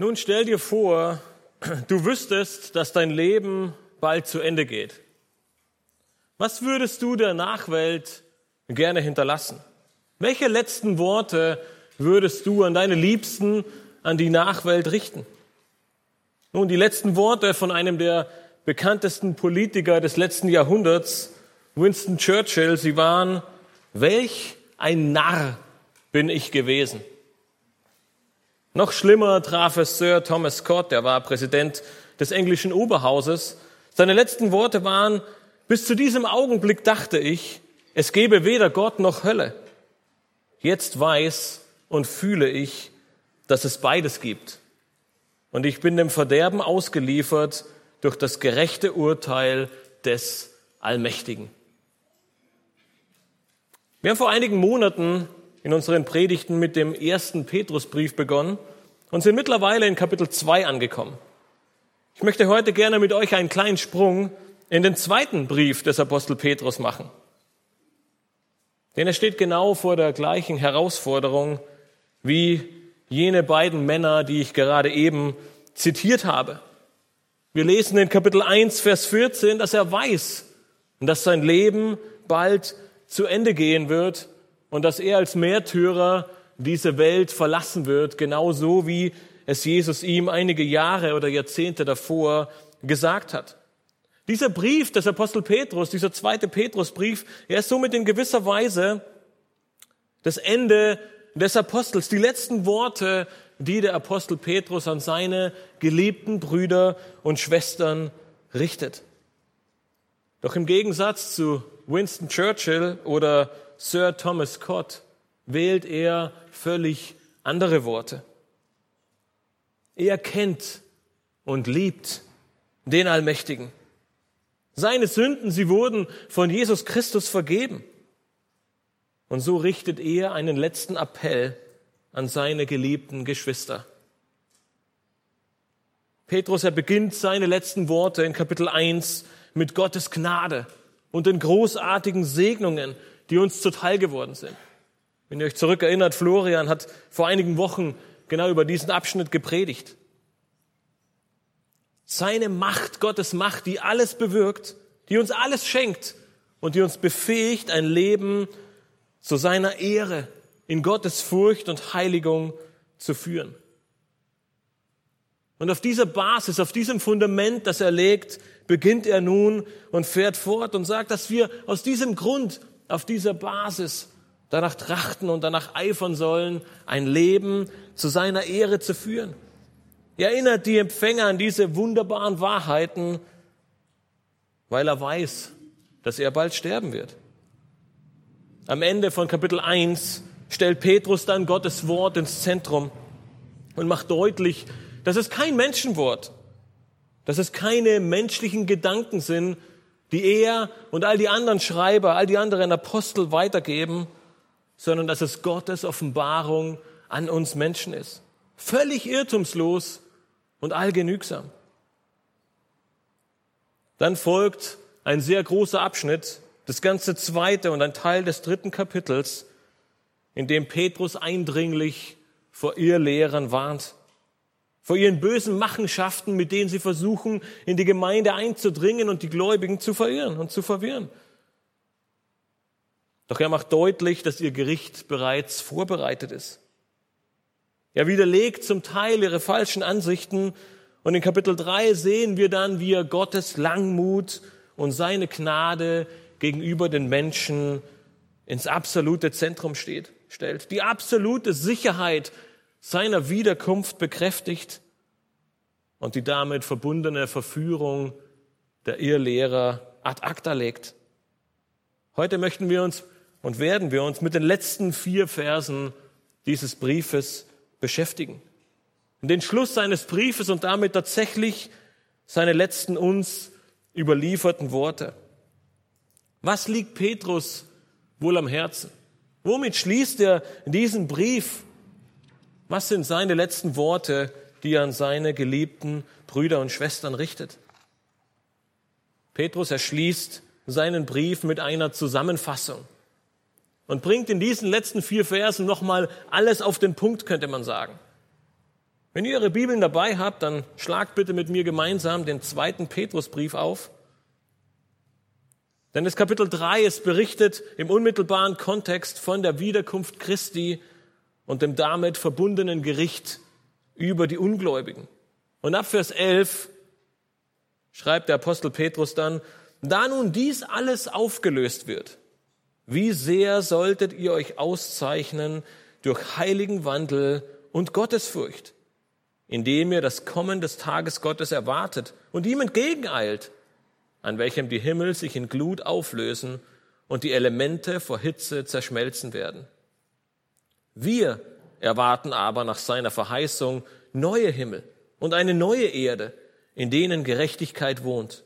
Nun stell dir vor, du wüsstest, dass dein Leben bald zu Ende geht. Was würdest du der Nachwelt gerne hinterlassen? Welche letzten Worte würdest du an deine Liebsten, an die Nachwelt richten? Nun, die letzten Worte von einem der bekanntesten Politiker des letzten Jahrhunderts, Winston Churchill, sie waren, welch ein Narr bin ich gewesen. Noch schlimmer traf es Sir Thomas Scott, der war Präsident des englischen Oberhauses. Seine letzten Worte waren, bis zu diesem Augenblick dachte ich, es gebe weder Gott noch Hölle. Jetzt weiß und fühle ich, dass es beides gibt. Und ich bin dem Verderben ausgeliefert durch das gerechte Urteil des Allmächtigen. Wir haben vor einigen Monaten in unseren Predigten mit dem ersten Petrusbrief begonnen und sind mittlerweile in Kapitel 2 angekommen. Ich möchte heute gerne mit euch einen kleinen Sprung in den zweiten Brief des Apostel Petrus machen. Denn er steht genau vor der gleichen Herausforderung wie jene beiden Männer, die ich gerade eben zitiert habe. Wir lesen in Kapitel 1, Vers 14, dass er weiß, dass sein Leben bald zu Ende gehen wird und dass er als Märtyrer diese Welt verlassen wird, genauso wie es Jesus ihm einige Jahre oder Jahrzehnte davor gesagt hat. Dieser Brief des Apostel Petrus, dieser zweite Petrusbrief, er ist somit in gewisser Weise das Ende des Apostels, die letzten Worte, die der Apostel Petrus an seine geliebten Brüder und Schwestern richtet. Doch im Gegensatz zu Winston Churchill oder Sir Thomas Scott wählt er völlig andere Worte. Er kennt und liebt den Allmächtigen. Seine Sünden, sie wurden von Jesus Christus vergeben. Und so richtet er einen letzten Appell an seine geliebten Geschwister. Petrus, er beginnt seine letzten Worte in Kapitel 1 mit Gottes Gnade und den großartigen Segnungen, die uns zuteil geworden sind. Wenn ihr euch zurückerinnert, Florian hat vor einigen Wochen genau über diesen Abschnitt gepredigt. Seine Macht, Gottes Macht, die alles bewirkt, die uns alles schenkt und die uns befähigt, ein Leben zu seiner Ehre in Gottes Furcht und Heiligung zu führen. Und auf dieser Basis, auf diesem Fundament, das er legt, beginnt er nun und fährt fort und sagt, dass wir aus diesem Grund, auf dieser Basis danach trachten und danach eifern sollen, ein Leben zu seiner Ehre zu führen. Er erinnert die Empfänger an diese wunderbaren Wahrheiten, weil er weiß, dass er bald sterben wird. Am Ende von Kapitel 1 stellt Petrus dann Gottes Wort ins Zentrum und macht deutlich, dass es kein Menschenwort, dass es keine menschlichen Gedanken sind, die er und all die anderen Schreiber, all die anderen Apostel weitergeben, sondern dass es Gottes Offenbarung an uns Menschen ist. Völlig irrtumslos und allgenügsam. Dann folgt ein sehr großer Abschnitt, das ganze zweite und ein Teil des dritten Kapitels, in dem Petrus eindringlich vor ihr Lehrern warnt, vor ihren bösen Machenschaften, mit denen sie versuchen, in die Gemeinde einzudringen und die Gläubigen zu verirren und zu verwirren. Doch er macht deutlich, dass ihr Gericht bereits vorbereitet ist. Er widerlegt zum Teil ihre falschen Ansichten und in Kapitel 3 sehen wir dann, wie er Gottes Langmut und seine Gnade gegenüber den Menschen ins absolute Zentrum steht, stellt. Die absolute Sicherheit seiner Wiederkunft bekräftigt und die damit verbundene Verführung der Irrlehrer ad acta legt. Heute möchten wir uns und werden wir uns mit den letzten vier Versen dieses Briefes beschäftigen. Und den Schluss seines Briefes und damit tatsächlich seine letzten uns überlieferten Worte. Was liegt Petrus wohl am Herzen? Womit schließt er diesen Brief? Was sind seine letzten Worte, die er an seine geliebten Brüder und Schwestern richtet? Petrus erschließt seinen Brief mit einer Zusammenfassung und bringt in diesen letzten vier Versen nochmal alles auf den Punkt, könnte man sagen. Wenn ihr eure Bibeln dabei habt, dann schlagt bitte mit mir gemeinsam den zweiten Petrusbrief auf. Denn das Kapitel 3 ist berichtet im unmittelbaren Kontext von der Wiederkunft Christi und dem damit verbundenen Gericht über die Ungläubigen. Und ab Vers 11 schreibt der Apostel Petrus dann, da nun dies alles aufgelöst wird, wie sehr solltet ihr euch auszeichnen durch heiligen Wandel und Gottesfurcht, indem ihr das Kommen des Tages Gottes erwartet und ihm entgegeneilt, an welchem die Himmel sich in Glut auflösen und die Elemente vor Hitze zerschmelzen werden. Wir erwarten aber nach seiner Verheißung neue Himmel und eine neue Erde, in denen Gerechtigkeit wohnt.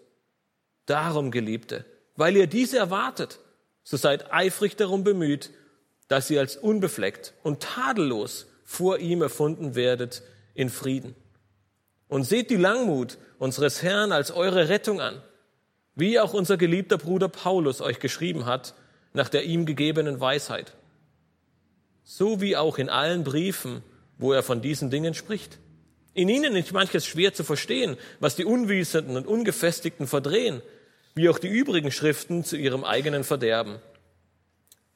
Darum, Geliebte, weil ihr diese erwartet, so seid eifrig darum bemüht, dass ihr als unbefleckt und tadellos vor ihm erfunden werdet in Frieden. Und seht die Langmut unseres Herrn als eure Rettung an, wie auch unser geliebter Bruder Paulus euch geschrieben hat, nach der ihm gegebenen Weisheit. So wie auch in allen Briefen, wo er von diesen Dingen spricht. In ihnen ist manches schwer zu verstehen, was die Unwissenden und Ungefestigten verdrehen, wie auch die übrigen Schriften zu ihrem eigenen Verderben.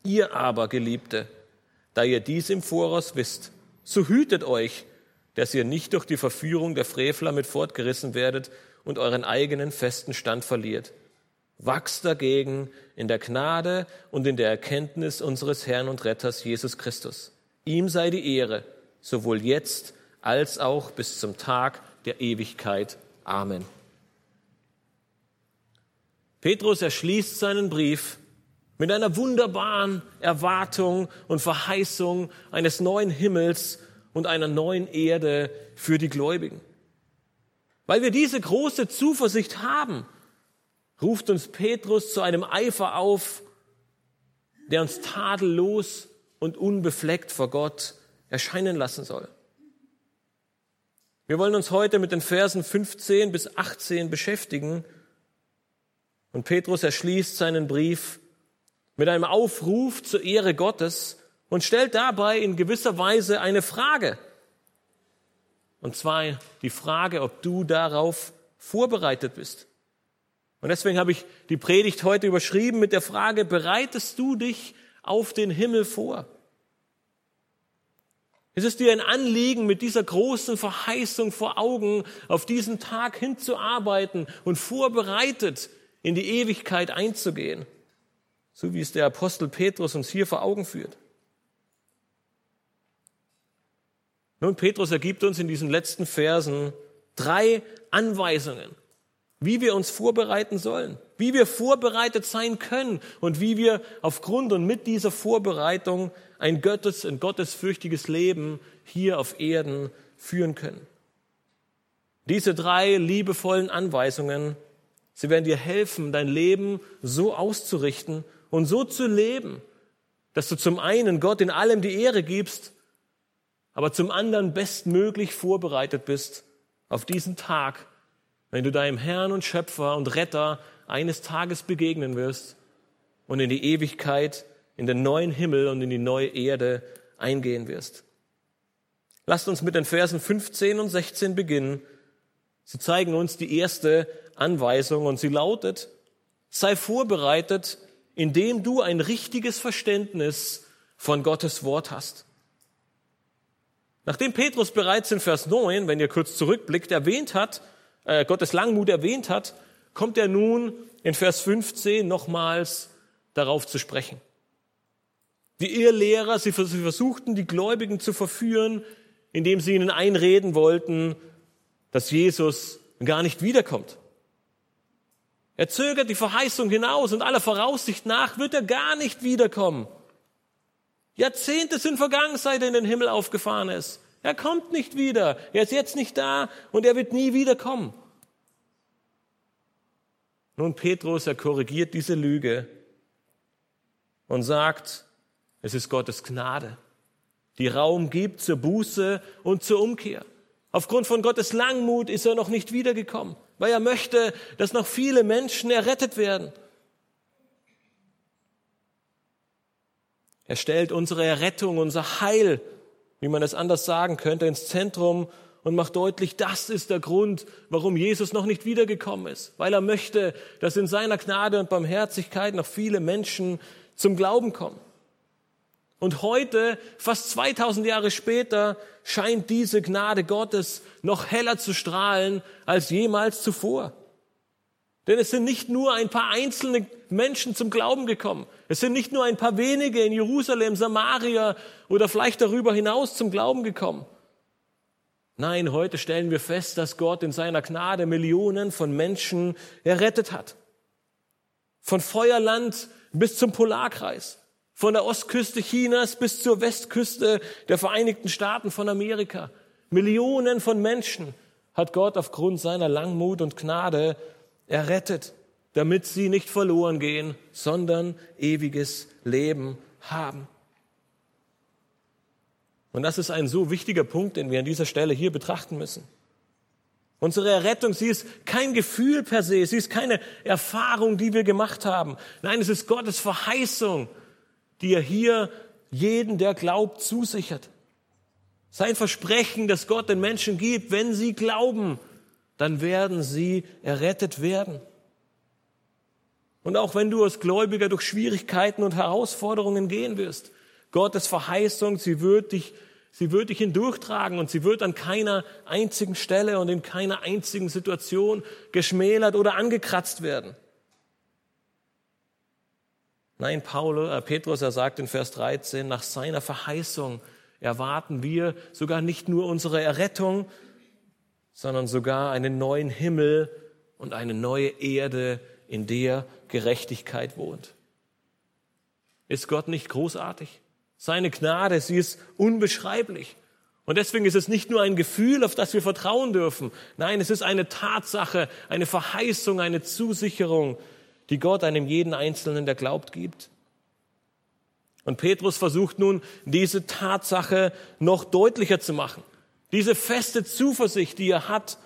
Ihr aber, Geliebte, da ihr dies im Voraus wisst, so hütet euch, dass ihr nicht durch die Verführung der Frevler mit fortgerissen werdet und euren eigenen festen Stand verliert. Wachst dagegen in der Gnade und in der Erkenntnis unseres Herrn und Retters Jesus Christus. Ihm sei die Ehre, sowohl jetzt als auch bis zum Tag der Ewigkeit. Amen. Petrus erschließt seinen Brief mit einer wunderbaren Erwartung und Verheißung eines neuen Himmels und einer neuen Erde für die Gläubigen. Weil wir diese große Zuversicht haben, ruft uns Petrus zu einem Eifer auf, der uns tadellos und unbefleckt vor Gott erscheinen lassen soll. Wir wollen uns heute mit den Versen 15 bis 18 beschäftigen. Und Petrus erschließt seinen Brief mit einem Aufruf zur Ehre Gottes und stellt dabei in gewisser Weise eine Frage. Und zwar die Frage, ob du darauf vorbereitet bist. Und deswegen habe ich die Predigt heute überschrieben mit der Frage, bereitest du dich auf den Himmel vor? Ist es dir ein Anliegen, mit dieser großen Verheißung vor Augen auf diesen Tag hinzuarbeiten und vorbereitet in die Ewigkeit einzugehen? So wie es der Apostel Petrus uns hier vor Augen führt. Nun, Petrus ergibt uns in diesen letzten Versen drei Anweisungen, wie wir uns vorbereiten sollen, wie wir vorbereitet sein können und wie wir aufgrund und mit dieser Vorbereitung ein, Gottes, ein gottesfürchtiges Leben hier auf Erden führen können. Diese drei liebevollen Anweisungen, sie werden dir helfen, dein Leben so auszurichten und so zu leben, dass du zum einen Gott in allem die Ehre gibst aber zum anderen bestmöglich vorbereitet bist auf diesen Tag, wenn du deinem Herrn und Schöpfer und Retter eines Tages begegnen wirst und in die Ewigkeit, in den neuen Himmel und in die neue Erde eingehen wirst. Lasst uns mit den Versen 15 und 16 beginnen. Sie zeigen uns die erste Anweisung und sie lautet, sei vorbereitet, indem du ein richtiges Verständnis von Gottes Wort hast. Nachdem Petrus bereits in Vers 9, wenn ihr kurz zurückblickt, erwähnt hat, äh, Gottes Langmut erwähnt hat, kommt er nun in Vers 15 nochmals darauf zu sprechen. Die Irrlehrer, sie versuchten, die Gläubigen zu verführen, indem sie ihnen einreden wollten, dass Jesus gar nicht wiederkommt. Er zögert die Verheißung hinaus und aller Voraussicht nach wird er gar nicht wiederkommen. Jahrzehnte sind vergangen, seit er in den Himmel aufgefahren ist. Er kommt nicht wieder. Er ist jetzt nicht da und er wird nie wiederkommen. Nun, Petrus, er korrigiert diese Lüge und sagt, es ist Gottes Gnade, die Raum gibt zur Buße und zur Umkehr. Aufgrund von Gottes Langmut ist er noch nicht wiedergekommen, weil er möchte, dass noch viele Menschen errettet werden. Er stellt unsere Errettung, unser Heil, wie man es anders sagen könnte, ins Zentrum und macht deutlich, das ist der Grund, warum Jesus noch nicht wiedergekommen ist, weil er möchte, dass in seiner Gnade und Barmherzigkeit noch viele Menschen zum Glauben kommen. Und heute, fast 2000 Jahre später, scheint diese Gnade Gottes noch heller zu strahlen als jemals zuvor. Denn es sind nicht nur ein paar einzelne Menschen zum Glauben gekommen. Es sind nicht nur ein paar wenige in Jerusalem, Samaria oder vielleicht darüber hinaus zum Glauben gekommen. Nein, heute stellen wir fest, dass Gott in seiner Gnade Millionen von Menschen errettet hat. Von Feuerland bis zum Polarkreis. Von der Ostküste Chinas bis zur Westküste der Vereinigten Staaten von Amerika. Millionen von Menschen hat Gott aufgrund seiner Langmut und Gnade errettet, damit sie nicht verloren gehen, sondern ewiges Leben haben. Und das ist ein so wichtiger Punkt, den wir an dieser Stelle hier betrachten müssen. Unsere Errettung, sie ist kein Gefühl per se, sie ist keine Erfahrung, die wir gemacht haben. Nein, es ist Gottes Verheißung, die er hier jeden, der glaubt, zusichert. Sein Versprechen, das Gott den Menschen gibt, wenn sie glauben, dann werden sie errettet werden. Und auch wenn du als Gläubiger durch Schwierigkeiten und Herausforderungen gehen wirst, Gottes Verheißung, sie wird dich Sie wird dich hindurchtragen und sie wird an keiner einzigen Stelle und in keiner einzigen Situation geschmälert oder angekratzt werden. Nein, Paulus, äh, Petrus, er sagt in Vers 13, nach seiner Verheißung erwarten wir sogar nicht nur unsere Errettung, sondern sogar einen neuen Himmel und eine neue Erde, in der Gerechtigkeit wohnt. Ist Gott nicht großartig? Seine Gnade, sie ist unbeschreiblich. Und deswegen ist es nicht nur ein Gefühl, auf das wir vertrauen dürfen. Nein, es ist eine Tatsache, eine Verheißung, eine Zusicherung, die Gott einem jeden Einzelnen, der glaubt, gibt. Und Petrus versucht nun, diese Tatsache noch deutlicher zu machen. Diese feste Zuversicht, die er hat,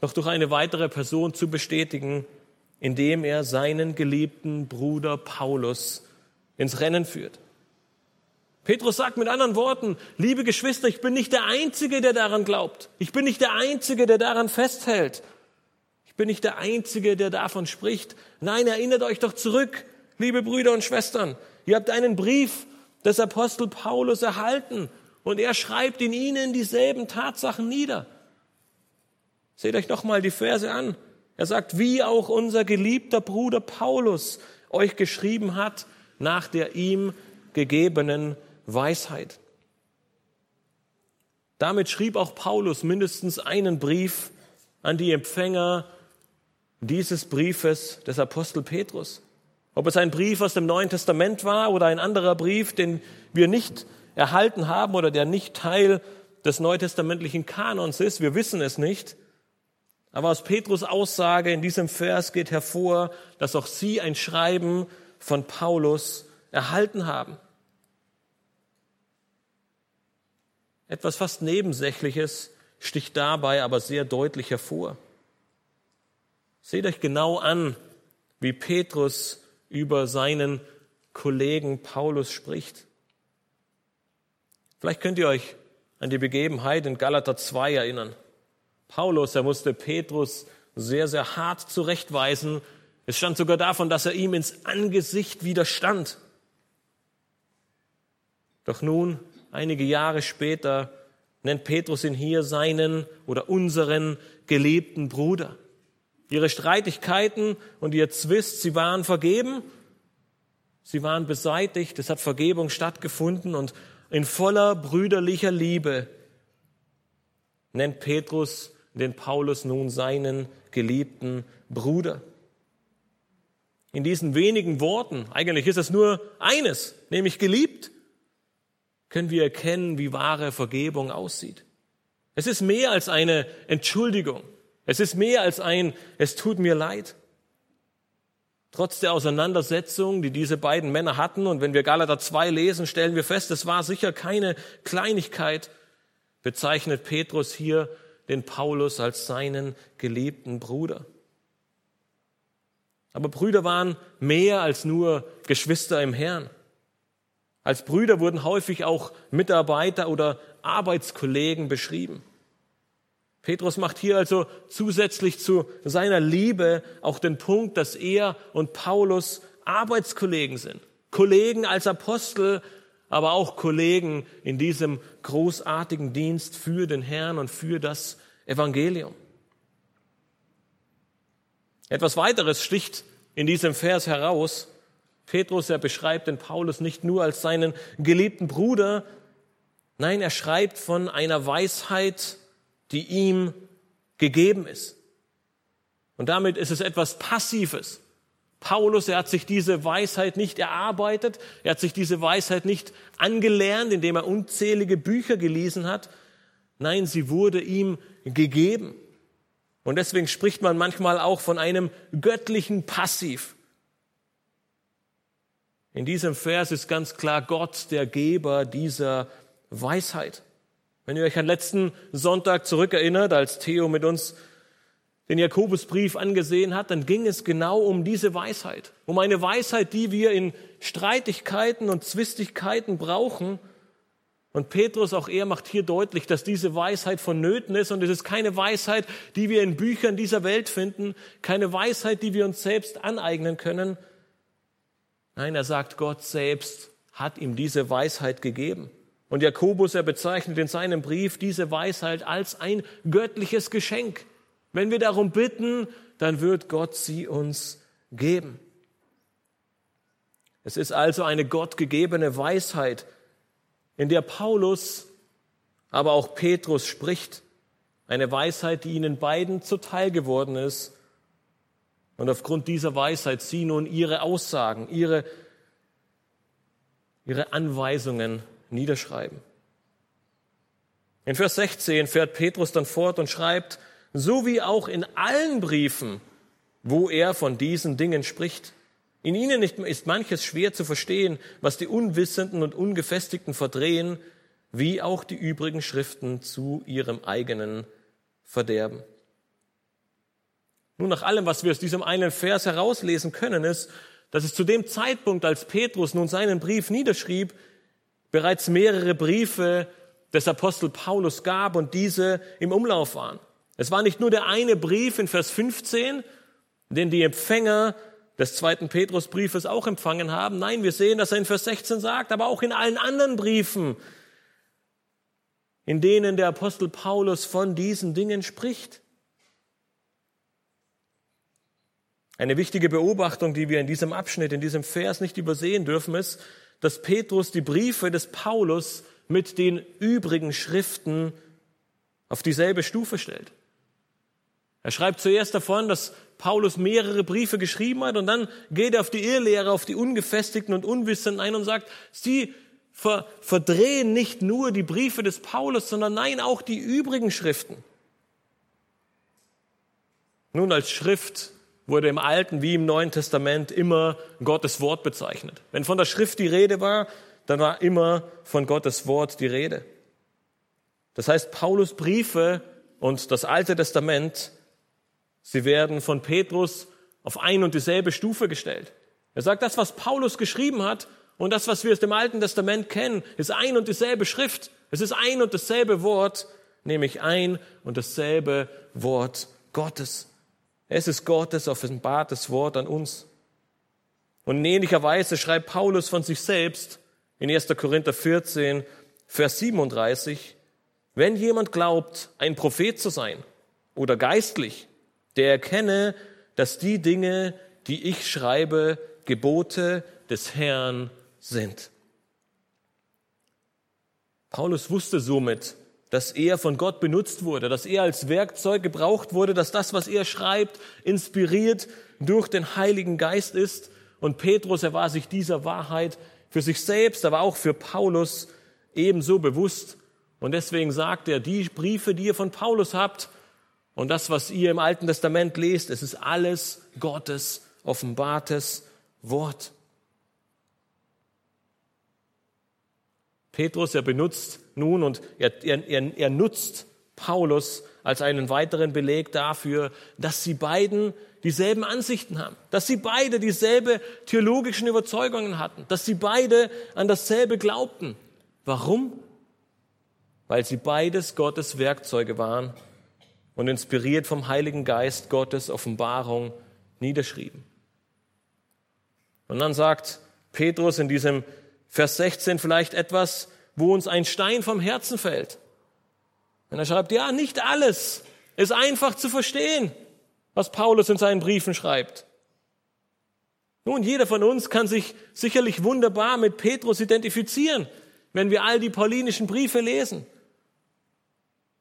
noch durch eine weitere Person zu bestätigen, indem er seinen geliebten Bruder Paulus ins Rennen führt. Petrus sagt mit anderen Worten, liebe Geschwister, ich bin nicht der Einzige, der daran glaubt. Ich bin nicht der Einzige, der daran festhält. Ich bin nicht der Einzige, der davon spricht. Nein, erinnert euch doch zurück, liebe Brüder und Schwestern. Ihr habt einen Brief des Apostel Paulus erhalten und er schreibt in ihnen dieselben Tatsachen nieder. Seht euch doch mal die Verse an. Er sagt, wie auch unser geliebter Bruder Paulus euch geschrieben hat, nach der ihm gegebenen Weisheit. Damit schrieb auch Paulus mindestens einen Brief an die Empfänger dieses Briefes des Apostel Petrus. Ob es ein Brief aus dem Neuen Testament war oder ein anderer Brief, den wir nicht erhalten haben oder der nicht Teil des neutestamentlichen Kanons ist, wir wissen es nicht. Aber aus Petrus Aussage in diesem Vers geht hervor, dass auch sie ein Schreiben von Paulus erhalten haben. Etwas fast Nebensächliches sticht dabei aber sehr deutlich hervor. Seht euch genau an, wie Petrus über seinen Kollegen Paulus spricht. Vielleicht könnt ihr euch an die Begebenheit in Galater 2 erinnern. Paulus, er musste Petrus sehr, sehr hart zurechtweisen, es stand sogar davon, dass er ihm ins Angesicht widerstand. Doch nun, einige Jahre später, nennt Petrus ihn hier seinen oder unseren geliebten Bruder. Ihre Streitigkeiten und ihr Zwist, sie waren vergeben, sie waren beseitigt, es hat Vergebung stattgefunden und in voller brüderlicher Liebe nennt Petrus den Paulus nun seinen geliebten Bruder in diesen wenigen Worten, eigentlich ist es nur eines, nämlich geliebt, können wir erkennen, wie wahre Vergebung aussieht. Es ist mehr als eine Entschuldigung. Es ist mehr als ein, es tut mir leid. Trotz der Auseinandersetzung, die diese beiden Männer hatten, und wenn wir Galater 2 lesen, stellen wir fest, es war sicher keine Kleinigkeit, bezeichnet Petrus hier den Paulus als seinen geliebten Bruder. Aber Brüder waren mehr als nur Geschwister im Herrn. Als Brüder wurden häufig auch Mitarbeiter oder Arbeitskollegen beschrieben. Petrus macht hier also zusätzlich zu seiner Liebe auch den Punkt, dass er und Paulus Arbeitskollegen sind. Kollegen als Apostel, aber auch Kollegen in diesem großartigen Dienst für den Herrn und für das Evangelium. Etwas weiteres sticht in diesem Vers heraus. Petrus, er beschreibt den Paulus nicht nur als seinen geliebten Bruder, nein, er schreibt von einer Weisheit, die ihm gegeben ist. Und damit ist es etwas Passives. Paulus, er hat sich diese Weisheit nicht erarbeitet, er hat sich diese Weisheit nicht angelernt, indem er unzählige Bücher gelesen hat. Nein, sie wurde ihm gegeben. Und deswegen spricht man manchmal auch von einem göttlichen Passiv. In diesem Vers ist ganz klar Gott der Geber dieser Weisheit. Wenn ihr euch an letzten Sonntag zurückerinnert, als Theo mit uns den Jakobusbrief angesehen hat, dann ging es genau um diese Weisheit. Um eine Weisheit, die wir in Streitigkeiten und Zwistigkeiten brauchen. Und Petrus, auch er macht hier deutlich, dass diese Weisheit vonnöten ist. Und es ist keine Weisheit, die wir in Büchern dieser Welt finden, keine Weisheit, die wir uns selbst aneignen können. Nein, er sagt, Gott selbst hat ihm diese Weisheit gegeben. Und Jakobus, er bezeichnet in seinem Brief diese Weisheit als ein göttliches Geschenk. Wenn wir darum bitten, dann wird Gott sie uns geben. Es ist also eine gottgegebene Weisheit, in der Paulus, aber auch Petrus spricht. Eine Weisheit, die ihnen beiden zuteil geworden ist. Und aufgrund dieser Weisheit sie nun ihre Aussagen, ihre, ihre Anweisungen niederschreiben. In Vers 16 fährt Petrus dann fort und schreibt, so wie auch in allen Briefen, wo er von diesen Dingen spricht. In ihnen ist manches schwer zu verstehen, was die Unwissenden und Ungefestigten verdrehen, wie auch die übrigen Schriften zu ihrem eigenen Verderben. Nun, nach allem, was wir aus diesem einen Vers herauslesen können, ist, dass es zu dem Zeitpunkt, als Petrus nun seinen Brief niederschrieb, bereits mehrere Briefe des Apostel Paulus gab und diese im Umlauf waren. Es war nicht nur der eine Brief in Vers 15, den die Empfänger des zweiten Petrusbriefes auch empfangen haben. Nein, wir sehen, dass er in Vers 16 sagt, aber auch in allen anderen Briefen, in denen der Apostel Paulus von diesen Dingen spricht. Eine wichtige Beobachtung, die wir in diesem Abschnitt, in diesem Vers nicht übersehen dürfen, ist, dass Petrus die Briefe des Paulus mit den übrigen Schriften auf dieselbe Stufe stellt. Er schreibt zuerst davon, dass Paulus mehrere Briefe geschrieben hat und dann geht er auf die Irrlehre, auf die Ungefestigten und Unwissenden ein und sagt, sie ver verdrehen nicht nur die Briefe des Paulus, sondern nein, auch die übrigen Schriften. Nun, als Schrift wurde im Alten wie im Neuen Testament immer Gottes Wort bezeichnet. Wenn von der Schrift die Rede war, dann war immer von Gottes Wort die Rede. Das heißt, Paulus Briefe und das Alte Testament Sie werden von Petrus auf ein und dieselbe Stufe gestellt. Er sagt, das, was Paulus geschrieben hat und das, was wir aus dem Alten Testament kennen, ist ein und dieselbe Schrift. Es ist ein und dasselbe Wort, nämlich ein und dasselbe Wort Gottes. Es ist Gottes offenbartes Wort an uns. Und in ähnlicher Weise schreibt Paulus von sich selbst in 1. Korinther 14, Vers 37, wenn jemand glaubt, ein Prophet zu sein oder geistlich der erkenne, dass die Dinge, die ich schreibe, Gebote des Herrn sind. Paulus wusste somit, dass er von Gott benutzt wurde, dass er als Werkzeug gebraucht wurde, dass das, was er schreibt, inspiriert durch den Heiligen Geist ist. Und Petrus, er war sich dieser Wahrheit für sich selbst, aber auch für Paulus ebenso bewusst. Und deswegen sagt er, die Briefe, die ihr von Paulus habt, und das, was ihr im Alten Testament lest, es ist alles Gottes offenbartes Wort. Petrus, er benutzt nun und er, er, er nutzt Paulus als einen weiteren Beleg dafür, dass sie beiden dieselben Ansichten haben, dass sie beide dieselbe theologischen Überzeugungen hatten, dass sie beide an dasselbe glaubten. Warum? Weil sie beides Gottes Werkzeuge waren und inspiriert vom Heiligen Geist Gottes Offenbarung niederschrieben. Und dann sagt Petrus in diesem Vers 16 vielleicht etwas, wo uns ein Stein vom Herzen fällt. Und er schreibt, ja, nicht alles ist einfach zu verstehen, was Paulus in seinen Briefen schreibt. Nun, jeder von uns kann sich sicherlich wunderbar mit Petrus identifizieren, wenn wir all die paulinischen Briefe lesen.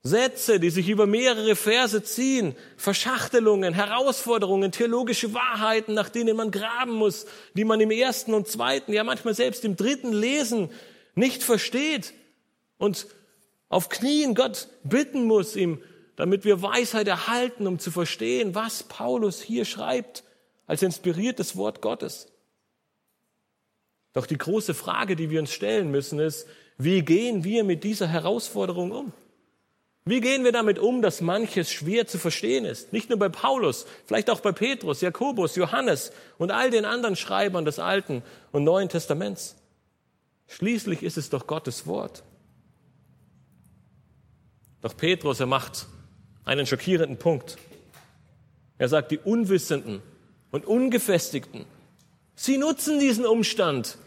Sätze, die sich über mehrere Verse ziehen, Verschachtelungen, Herausforderungen, theologische Wahrheiten, nach denen man graben muss, die man im ersten und zweiten, ja manchmal selbst im dritten Lesen nicht versteht und auf Knien Gott bitten muss, ihm, damit wir Weisheit erhalten, um zu verstehen, was Paulus hier schreibt, als inspiriertes Wort Gottes. Doch die große Frage, die wir uns stellen müssen, ist, wie gehen wir mit dieser Herausforderung um? Wie gehen wir damit um, dass manches schwer zu verstehen ist? Nicht nur bei Paulus, vielleicht auch bei Petrus, Jakobus, Johannes und all den anderen Schreibern des Alten und Neuen Testaments. Schließlich ist es doch Gottes Wort. Doch Petrus, er macht einen schockierenden Punkt. Er sagt, die Unwissenden und Ungefestigten, sie nutzen diesen Umstand,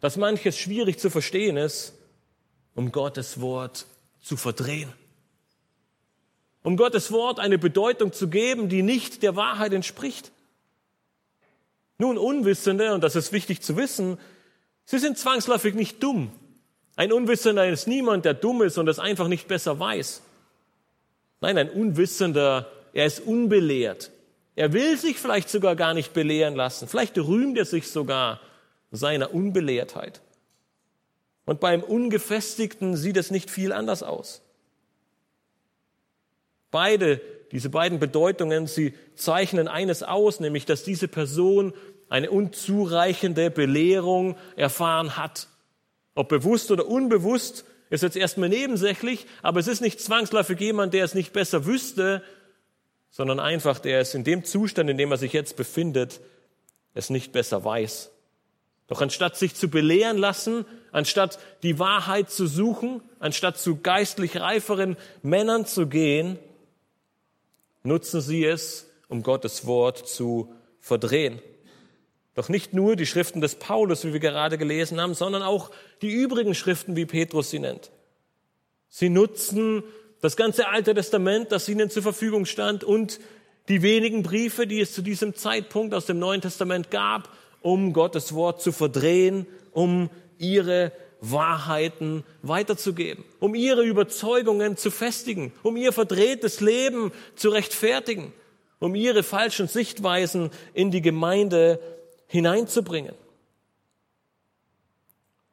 dass manches schwierig zu verstehen ist, um Gottes Wort zu verdrehen um Gottes Wort eine Bedeutung zu geben, die nicht der Wahrheit entspricht. Nun, Unwissende, und das ist wichtig zu wissen, sie sind zwangsläufig nicht dumm. Ein Unwissender ist niemand, der dumm ist und es einfach nicht besser weiß. Nein, ein Unwissender, er ist unbelehrt. Er will sich vielleicht sogar gar nicht belehren lassen. Vielleicht rühmt er sich sogar seiner Unbelehrtheit. Und beim Ungefestigten sieht es nicht viel anders aus. Beide, diese beiden Bedeutungen, sie zeichnen eines aus, nämlich, dass diese Person eine unzureichende Belehrung erfahren hat. Ob bewusst oder unbewusst, ist jetzt erstmal nebensächlich, aber es ist nicht zwangsläufig jemand, der es nicht besser wüsste, sondern einfach, der es in dem Zustand, in dem er sich jetzt befindet, es nicht besser weiß. Doch anstatt sich zu belehren lassen, anstatt die Wahrheit zu suchen, anstatt zu geistlich reiferen Männern zu gehen, nutzen sie es, um Gottes Wort zu verdrehen. Doch nicht nur die Schriften des Paulus, wie wir gerade gelesen haben, sondern auch die übrigen Schriften, wie Petrus sie nennt. Sie nutzen das ganze Alte Testament, das ihnen zur Verfügung stand und die wenigen Briefe, die es zu diesem Zeitpunkt aus dem Neuen Testament gab, um Gottes Wort zu verdrehen, um ihre Wahrheiten weiterzugeben, um ihre Überzeugungen zu festigen, um ihr verdrehtes Leben zu rechtfertigen, um ihre falschen Sichtweisen in die Gemeinde hineinzubringen.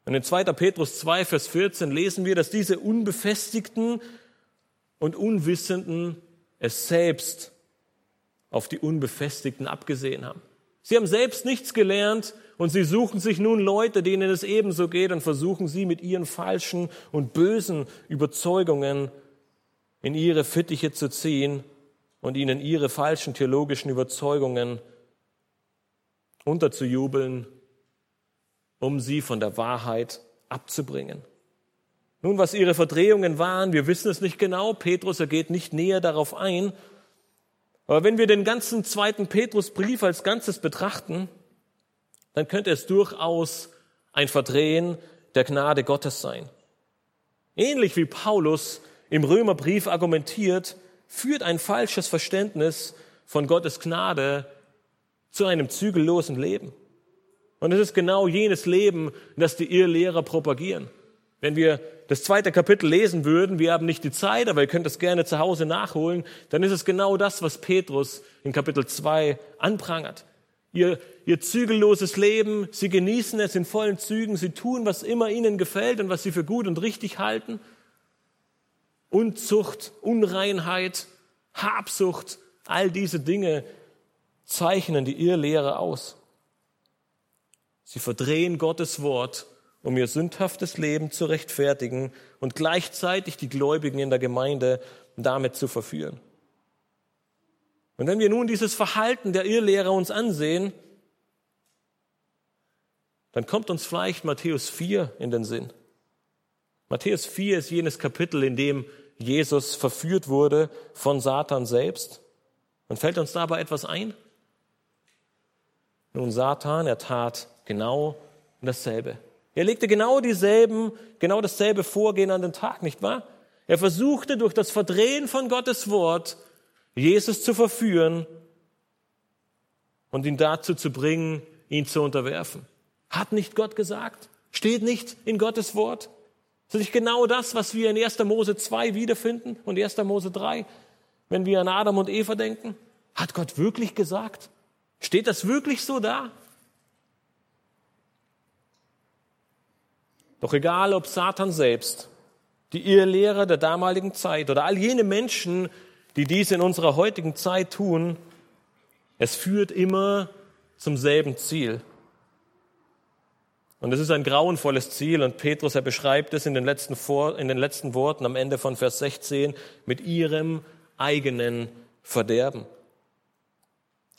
Und in 2. Petrus 2, Vers 14 lesen wir, dass diese Unbefestigten und Unwissenden es selbst auf die Unbefestigten abgesehen haben. Sie haben selbst nichts gelernt und sie suchen sich nun Leute, denen es ebenso geht und versuchen sie mit ihren falschen und bösen Überzeugungen in ihre Fittiche zu ziehen und ihnen ihre falschen theologischen Überzeugungen unterzujubeln, um sie von der Wahrheit abzubringen. Nun, was ihre Verdrehungen waren, wir wissen es nicht genau. Petrus, er geht nicht näher darauf ein. Aber wenn wir den ganzen zweiten Petrusbrief als Ganzes betrachten, dann könnte es durchaus ein Verdrehen der Gnade Gottes sein. Ähnlich wie Paulus im Römerbrief argumentiert, führt ein falsches Verständnis von Gottes Gnade zu einem zügellosen Leben. Und es ist genau jenes Leben, das die Irrlehrer propagieren. Wenn wir das zweite Kapitel lesen würden, wir haben nicht die Zeit, aber ihr könnt es gerne zu Hause nachholen, dann ist es genau das, was Petrus in Kapitel 2 anprangert ihr, ihr zügelloses Leben, sie genießen es in vollen Zügen, sie tun, was immer ihnen gefällt und was sie für gut und richtig halten. Unzucht, Unreinheit, Habsucht, all diese Dinge zeichnen die Irrlehre aus. Sie verdrehen Gottes Wort, um ihr sündhaftes Leben zu rechtfertigen und gleichzeitig die Gläubigen in der Gemeinde damit zu verführen. Und wenn wir nun dieses Verhalten der Irrlehrer uns ansehen, dann kommt uns vielleicht Matthäus 4 in den Sinn. Matthäus 4 ist jenes Kapitel, in dem Jesus verführt wurde von Satan selbst. Und fällt uns dabei etwas ein? Nun, Satan, er tat genau dasselbe. Er legte genau dieselben, genau dasselbe Vorgehen an den Tag, nicht wahr? Er versuchte durch das Verdrehen von Gottes Wort Jesus zu verführen und ihn dazu zu bringen, ihn zu unterwerfen. Hat nicht Gott gesagt? Steht nicht in Gottes Wort? Ist nicht genau das, was wir in 1. Mose 2 wiederfinden und 1. Mose 3, wenn wir an Adam und Eva denken? Hat Gott wirklich gesagt? Steht das wirklich so da? Doch egal, ob Satan selbst, die Irrlehrer der damaligen Zeit oder all jene Menschen, die dies in unserer heutigen Zeit tun, es führt immer zum selben Ziel. Und es ist ein grauenvolles Ziel und Petrus, er beschreibt es in den letzten, in den letzten Worten am Ende von Vers 16 mit ihrem eigenen Verderben.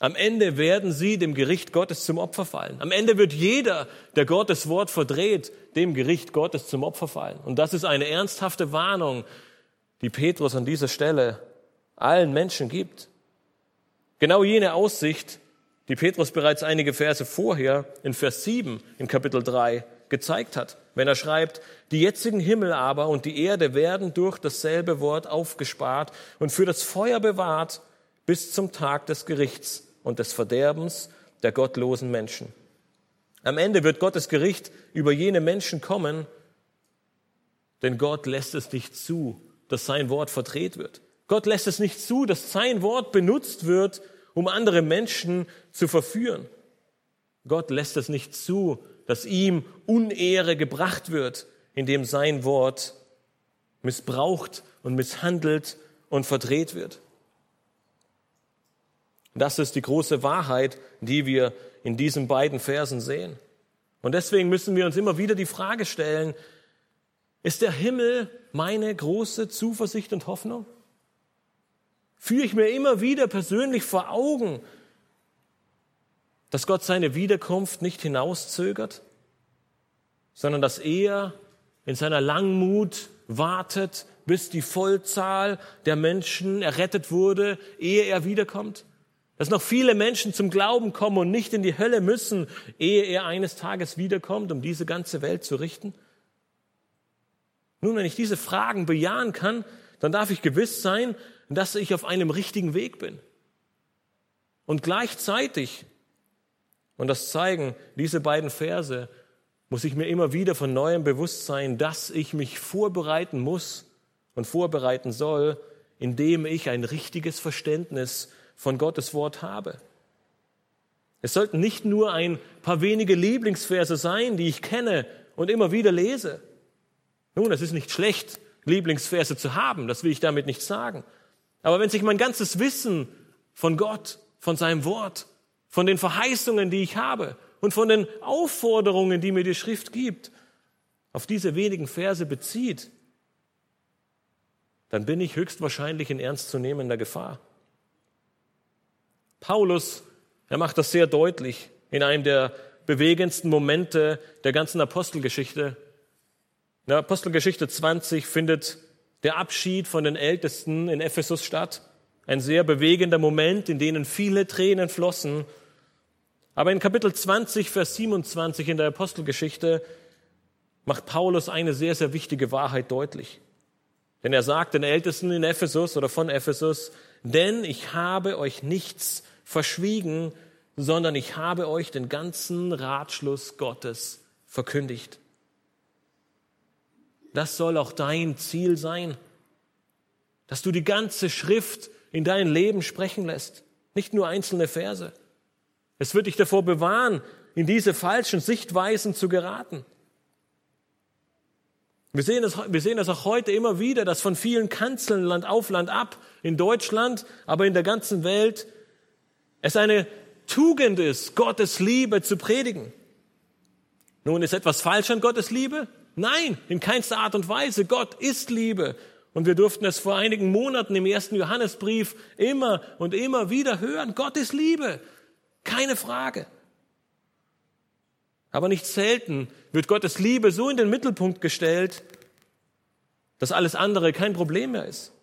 Am Ende werden sie dem Gericht Gottes zum Opfer fallen. Am Ende wird jeder, der Gottes Wort verdreht, dem Gericht Gottes zum Opfer fallen. Und das ist eine ernsthafte Warnung, die Petrus an dieser Stelle allen Menschen gibt. Genau jene Aussicht, die Petrus bereits einige Verse vorher in Vers 7 in Kapitel 3 gezeigt hat, wenn er schreibt, die jetzigen Himmel aber und die Erde werden durch dasselbe Wort aufgespart und für das Feuer bewahrt bis zum Tag des Gerichts und des Verderbens der gottlosen Menschen. Am Ende wird Gottes Gericht über jene Menschen kommen, denn Gott lässt es nicht zu, dass sein Wort verdreht wird. Gott lässt es nicht zu, dass sein Wort benutzt wird, um andere Menschen zu verführen. Gott lässt es nicht zu, dass ihm Unehre gebracht wird, indem sein Wort missbraucht und misshandelt und verdreht wird. Das ist die große Wahrheit, die wir in diesen beiden Versen sehen. Und deswegen müssen wir uns immer wieder die Frage stellen, ist der Himmel meine große Zuversicht und Hoffnung? Führe ich mir immer wieder persönlich vor Augen, dass Gott seine Wiederkunft nicht hinauszögert, sondern dass er in seiner Langmut wartet, bis die Vollzahl der Menschen errettet wurde, ehe er wiederkommt? Dass noch viele Menschen zum Glauben kommen und nicht in die Hölle müssen, ehe er eines Tages wiederkommt, um diese ganze Welt zu richten? Nun, wenn ich diese Fragen bejahen kann, dann darf ich gewiss sein, dass ich auf einem richtigen Weg bin. Und gleichzeitig, und das zeigen diese beiden Verse, muss ich mir immer wieder von neuem bewusst sein, dass ich mich vorbereiten muss und vorbereiten soll, indem ich ein richtiges Verständnis von Gottes Wort habe. Es sollten nicht nur ein paar wenige Lieblingsverse sein, die ich kenne und immer wieder lese. Nun, es ist nicht schlecht, Lieblingsverse zu haben, das will ich damit nicht sagen. Aber wenn sich mein ganzes Wissen von Gott, von seinem Wort, von den Verheißungen, die ich habe und von den Aufforderungen, die mir die Schrift gibt, auf diese wenigen Verse bezieht, dann bin ich höchstwahrscheinlich in ernstzunehmender Gefahr. Paulus, er macht das sehr deutlich in einem der bewegendsten Momente der ganzen Apostelgeschichte. In der Apostelgeschichte 20 findet der Abschied von den Ältesten in Ephesus statt. Ein sehr bewegender Moment, in denen viele Tränen flossen. Aber in Kapitel 20, Vers 27 in der Apostelgeschichte macht Paulus eine sehr, sehr wichtige Wahrheit deutlich. Denn er sagt den Ältesten in Ephesus oder von Ephesus, denn ich habe euch nichts verschwiegen, sondern ich habe euch den ganzen Ratschluss Gottes verkündigt. Das soll auch dein Ziel sein, dass du die ganze Schrift in dein Leben sprechen lässt, nicht nur einzelne Verse. Es wird dich davor bewahren, in diese falschen Sichtweisen zu geraten. Wir sehen, es, wir sehen es auch heute immer wieder, dass von vielen Kanzeln Land auf Land ab, in Deutschland, aber in der ganzen Welt, es eine Tugend ist, Gottes Liebe zu predigen. Nun ist etwas falsch an Gottes Liebe? Nein, in keinster Art und Weise. Gott ist Liebe Und wir durften es vor einigen Monaten im ersten Johannesbrief immer und immer wieder hören. Gott ist Liebe. Keine Frage. Aber nicht selten wird Gottes Liebe so in den Mittelpunkt gestellt, dass alles andere kein Problem mehr ist.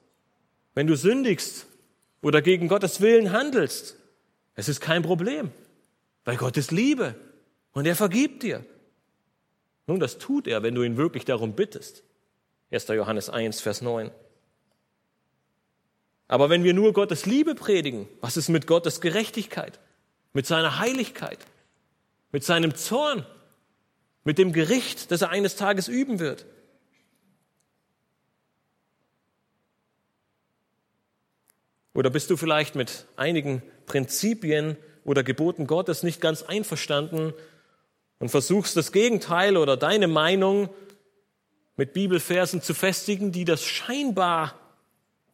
Wenn du sündigst oder gegen Gottes Willen handelst, es ist kein Problem, weil Gott ist Liebe und er vergibt dir. Nun, das tut er, wenn du ihn wirklich darum bittest. 1. Johannes 1, Vers 9. Aber wenn wir nur Gottes Liebe predigen, was ist mit Gottes Gerechtigkeit, mit seiner Heiligkeit, mit seinem Zorn, mit dem Gericht, das er eines Tages üben wird? Oder bist du vielleicht mit einigen Prinzipien oder Geboten Gottes nicht ganz einverstanden und versuchst das Gegenteil oder deine Meinung mit Bibelversen zu festigen, die das scheinbar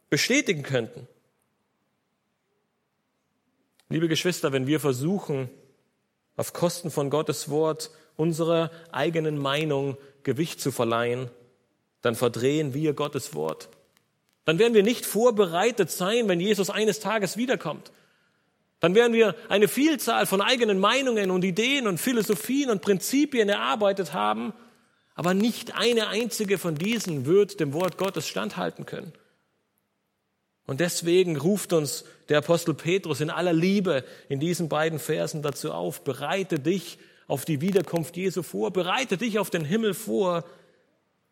bestätigen könnten. Liebe Geschwister, wenn wir versuchen, auf Kosten von Gottes Wort unserer eigenen Meinung Gewicht zu verleihen, dann verdrehen wir Gottes Wort. Dann werden wir nicht vorbereitet sein, wenn Jesus eines Tages wiederkommt. Dann werden wir eine Vielzahl von eigenen Meinungen und Ideen und Philosophien und Prinzipien erarbeitet haben, aber nicht eine einzige von diesen wird dem Wort Gottes standhalten können. Und deswegen ruft uns der Apostel Petrus in aller Liebe in diesen beiden Versen dazu auf, bereite dich auf die Wiederkunft Jesu vor, bereite dich auf den Himmel vor,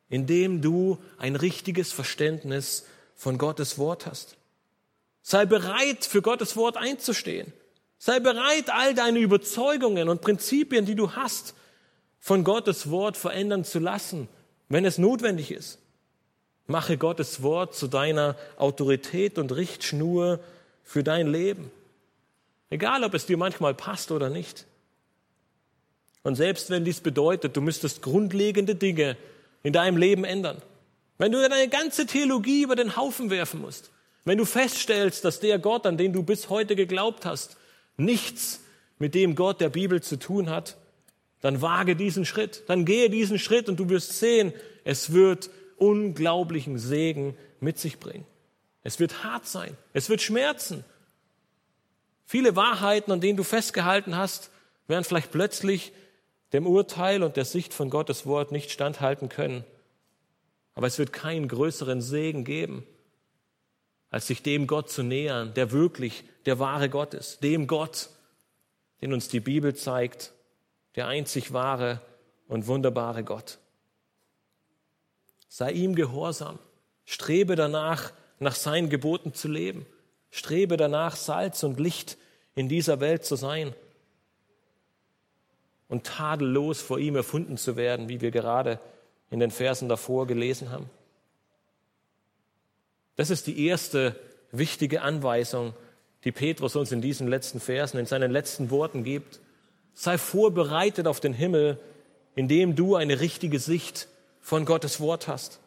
indem du ein richtiges Verständnis von Gottes Wort hast. Sei bereit, für Gottes Wort einzustehen. Sei bereit, all deine Überzeugungen und Prinzipien, die du hast, von Gottes Wort verändern zu lassen, wenn es notwendig ist. Mache Gottes Wort zu deiner Autorität und Richtschnur für dein Leben. Egal, ob es dir manchmal passt oder nicht. Und selbst wenn dies bedeutet, du müsstest grundlegende Dinge in deinem Leben ändern, wenn du deine ganze Theologie über den Haufen werfen musst, wenn du feststellst, dass der Gott, an den du bis heute geglaubt hast, nichts mit dem Gott der Bibel zu tun hat, dann wage diesen Schritt, dann gehe diesen Schritt und du wirst sehen, es wird unglaublichen Segen mit sich bringen. Es wird hart sein, es wird schmerzen. Viele Wahrheiten, an denen du festgehalten hast, werden vielleicht plötzlich dem Urteil und der Sicht von Gottes Wort nicht standhalten können. Aber es wird keinen größeren Segen geben, als sich dem Gott zu nähern, der wirklich der wahre Gott ist, dem Gott, den uns die Bibel zeigt der einzig wahre und wunderbare Gott. Sei ihm gehorsam. Strebe danach, nach seinen Geboten zu leben. Strebe danach, Salz und Licht in dieser Welt zu sein. Und tadellos vor ihm erfunden zu werden, wie wir gerade in den Versen davor gelesen haben. Das ist die erste wichtige Anweisung, die Petrus uns in diesen letzten Versen, in seinen letzten Worten gibt. Sei vorbereitet auf den Himmel, indem du eine richtige Sicht von Gottes Wort hast.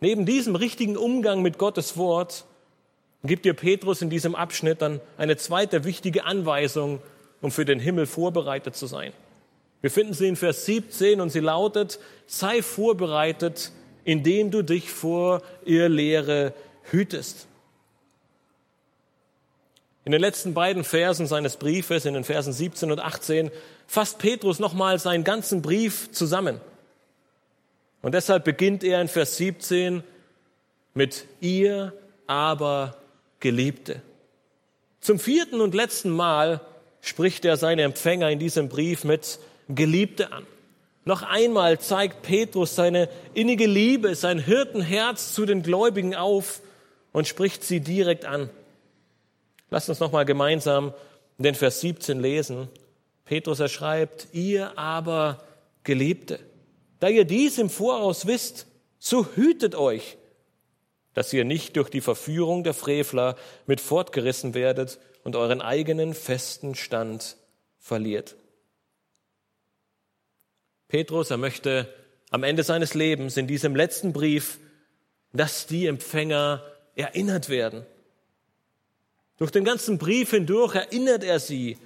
Neben diesem richtigen Umgang mit Gottes Wort gibt dir Petrus in diesem Abschnitt dann eine zweite wichtige Anweisung, um für den Himmel vorbereitet zu sein. Wir finden sie in Vers 17 und sie lautet, sei vorbereitet, indem du dich vor ihr Lehre hütest. In den letzten beiden Versen seines Briefes, in den Versen 17 und 18, fasst Petrus nochmal seinen ganzen Brief zusammen. Und deshalb beginnt er in Vers 17 mit ihr aber Geliebte. Zum vierten und letzten Mal spricht er seine Empfänger in diesem Brief mit Geliebte an. Noch einmal zeigt Petrus seine innige Liebe, sein Hirtenherz zu den Gläubigen auf und spricht sie direkt an. Lasst uns nochmal gemeinsam den Vers 17 lesen. Petrus er schreibt, ihr aber Geliebte, da ihr dies im Voraus wisst, so hütet euch, dass ihr nicht durch die Verführung der Frevler mit fortgerissen werdet und euren eigenen festen Stand verliert. Petrus, er möchte am Ende seines Lebens in diesem letzten Brief, dass die Empfänger erinnert werden durch den ganzen Brief hindurch erinnert er sie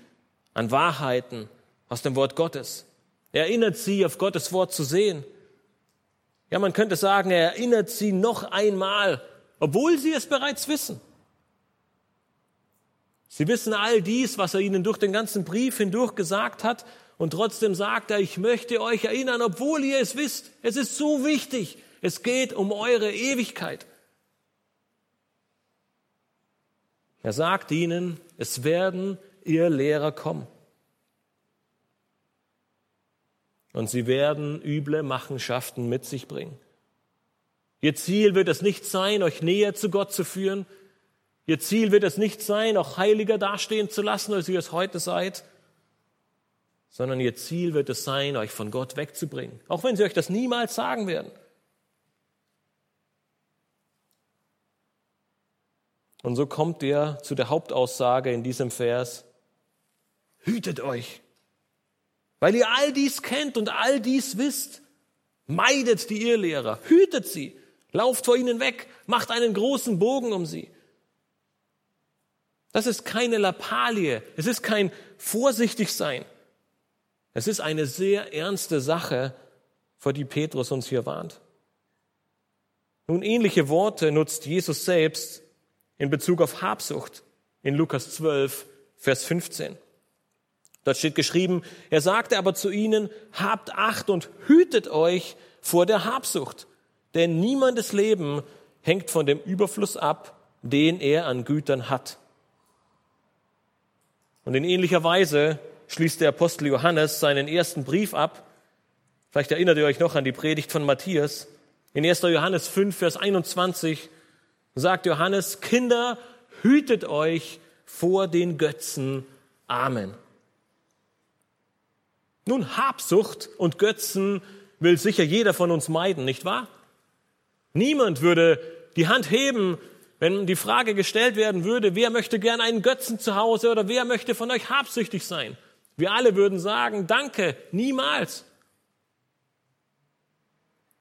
an Wahrheiten aus dem Wort Gottes. Er erinnert sie, auf Gottes Wort zu sehen. Ja, man könnte sagen, er erinnert sie noch einmal, obwohl sie es bereits wissen. Sie wissen all dies, was er ihnen durch den ganzen Brief hindurch gesagt hat, und trotzdem sagt er, ich möchte euch erinnern, obwohl ihr es wisst. Es ist so wichtig. Es geht um eure Ewigkeit. Er sagt ihnen, es werden ihr Lehrer kommen. Und sie werden üble Machenschaften mit sich bringen. Ihr Ziel wird es nicht sein, euch näher zu Gott zu führen. Ihr Ziel wird es nicht sein, auch heiliger dastehen zu lassen, als ihr es heute seid, sondern ihr Ziel wird es sein, euch von Gott wegzubringen, auch wenn sie euch das niemals sagen werden. Und so kommt er zu der Hauptaussage in diesem Vers, hütet euch, weil ihr all dies kennt und all dies wisst. Meidet die Irrlehrer, hütet sie, lauft vor ihnen weg, macht einen großen Bogen um sie. Das ist keine Lappalie, es ist kein Vorsichtigsein. Es ist eine sehr ernste Sache, vor die Petrus uns hier warnt. Nun, ähnliche Worte nutzt Jesus selbst in Bezug auf Habsucht in Lukas 12, Vers 15. Dort steht geschrieben, er sagte aber zu ihnen, habt Acht und hütet euch vor der Habsucht, denn niemandes Leben hängt von dem Überfluss ab, den er an Gütern hat. Und in ähnlicher Weise schließt der Apostel Johannes seinen ersten Brief ab. Vielleicht erinnert ihr euch noch an die Predigt von Matthias. In 1. Johannes 5, Vers 21 sagt Johannes, Kinder, hütet euch vor den Götzen. Amen. Nun, Habsucht und Götzen will sicher jeder von uns meiden, nicht wahr? Niemand würde die Hand heben, wenn die Frage gestellt werden würde, wer möchte gern einen Götzen zu Hause oder wer möchte von euch habsüchtig sein? Wir alle würden sagen, danke, niemals.